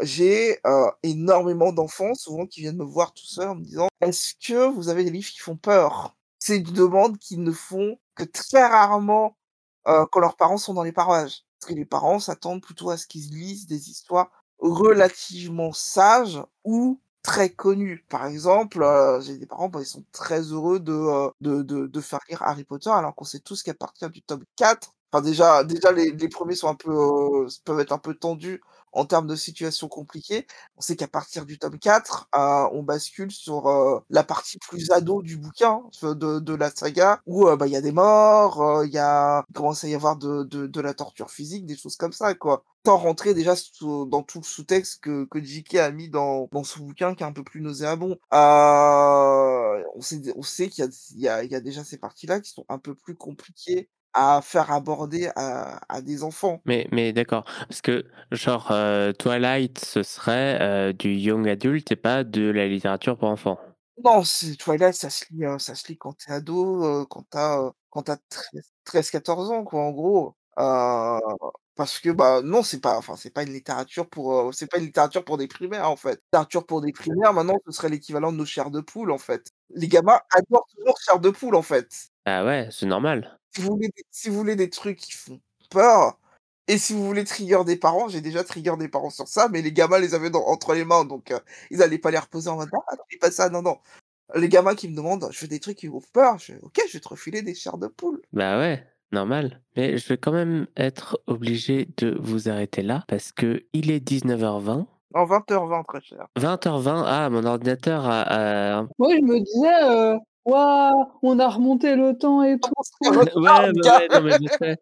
S4: J'ai énormément d'enfants souvent qui viennent me voir tout seul en me disant est-ce que vous avez des livres qui font peur? C'est une demande qu'ils ne font que très rarement euh, quand leurs parents sont dans les parages. Parce que les parents s'attendent plutôt à ce qu'ils lisent des histoires relativement sages ou très connues. Par exemple, euh, j'ai des parents, bah, ils sont très heureux de, euh, de, de, de, faire lire Harry Potter, alors qu'on sait tous qu'à partir du tome 4, enfin déjà, déjà les, premiers sont un peu, peuvent être un peu tendus en termes de situation compliquée. On sait qu'à partir du tome 4, euh, on bascule sur euh, la partie plus ado du bouquin, de, de la saga, où euh, bah, il y a des morts, il y commence à y avoir de, de, de, la torture physique, des choses comme ça, quoi. Tant rentrer déjà dans tout le sous-texte que, que J.K. a mis dans, dans ce bouquin qui est un peu plus nauséabond. on sait, on sait qu'il y, y, a, y a déjà ces parties-là qui sont un peu plus compliquées à faire aborder à, à des enfants.
S1: Mais, mais d'accord, parce que genre euh, Twilight, ce serait euh, du young adult et pas de la littérature pour enfants.
S4: Non, Twilight, ça se lit, ça se lit quand t'es ado, quand t'as quand t'as 13-14 ans, quoi, en gros. Parce que bah non, c'est pas, enfin c'est pas une littérature pour, c'est pas une littérature pour des primaires en fait. Littérature pour des primaires, maintenant, ce serait l'équivalent de nos chairs de poule en fait. Les gamins adorent toujours chairs de poule en fait.
S1: Ah ouais, c'est normal.
S4: Si vous, voulez des, si vous voulez des trucs qui font peur, et si vous voulez trigger des parents, j'ai déjà trigger des parents sur ça, mais les gamins les avaient entre les mains, donc euh, ils allaient pas les reposer en mode ah, non, pas ça, non, non. Les gamins qui me demandent, je veux des trucs qui vous font peur, je ok, je vais te refiler des chairs de poule.
S1: Bah ouais, normal. Mais je vais quand même être obligé de vous arrêter là, parce que il est 19h20.
S4: En 20h20, très cher.
S1: 20h20, ah, mon ordinateur a.
S2: Moi, je me disais, euh, Waouh, on a remonté le temps et tout. (laughs)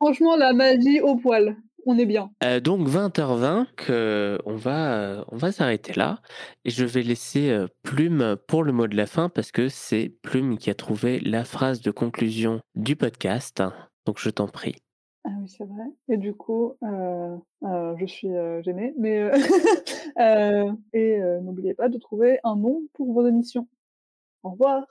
S2: Franchement, la magie au poil. On est bien.
S1: Euh, donc 20h20, on va, on va s'arrêter là. Et je vais laisser euh, Plume pour le mot de la fin parce que c'est Plume qui a trouvé la phrase de conclusion du podcast. Donc je t'en prie.
S2: Ah oui, c'est vrai. Et du coup, euh, je suis gênée, mais (laughs) et n'oubliez pas de trouver un nom pour vos émissions. Au revoir.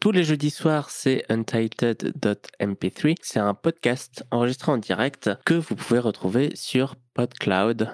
S1: Tous les jeudis soirs, c'est untitled.mp3. C'est un podcast enregistré en direct que vous pouvez retrouver sur PodCloud.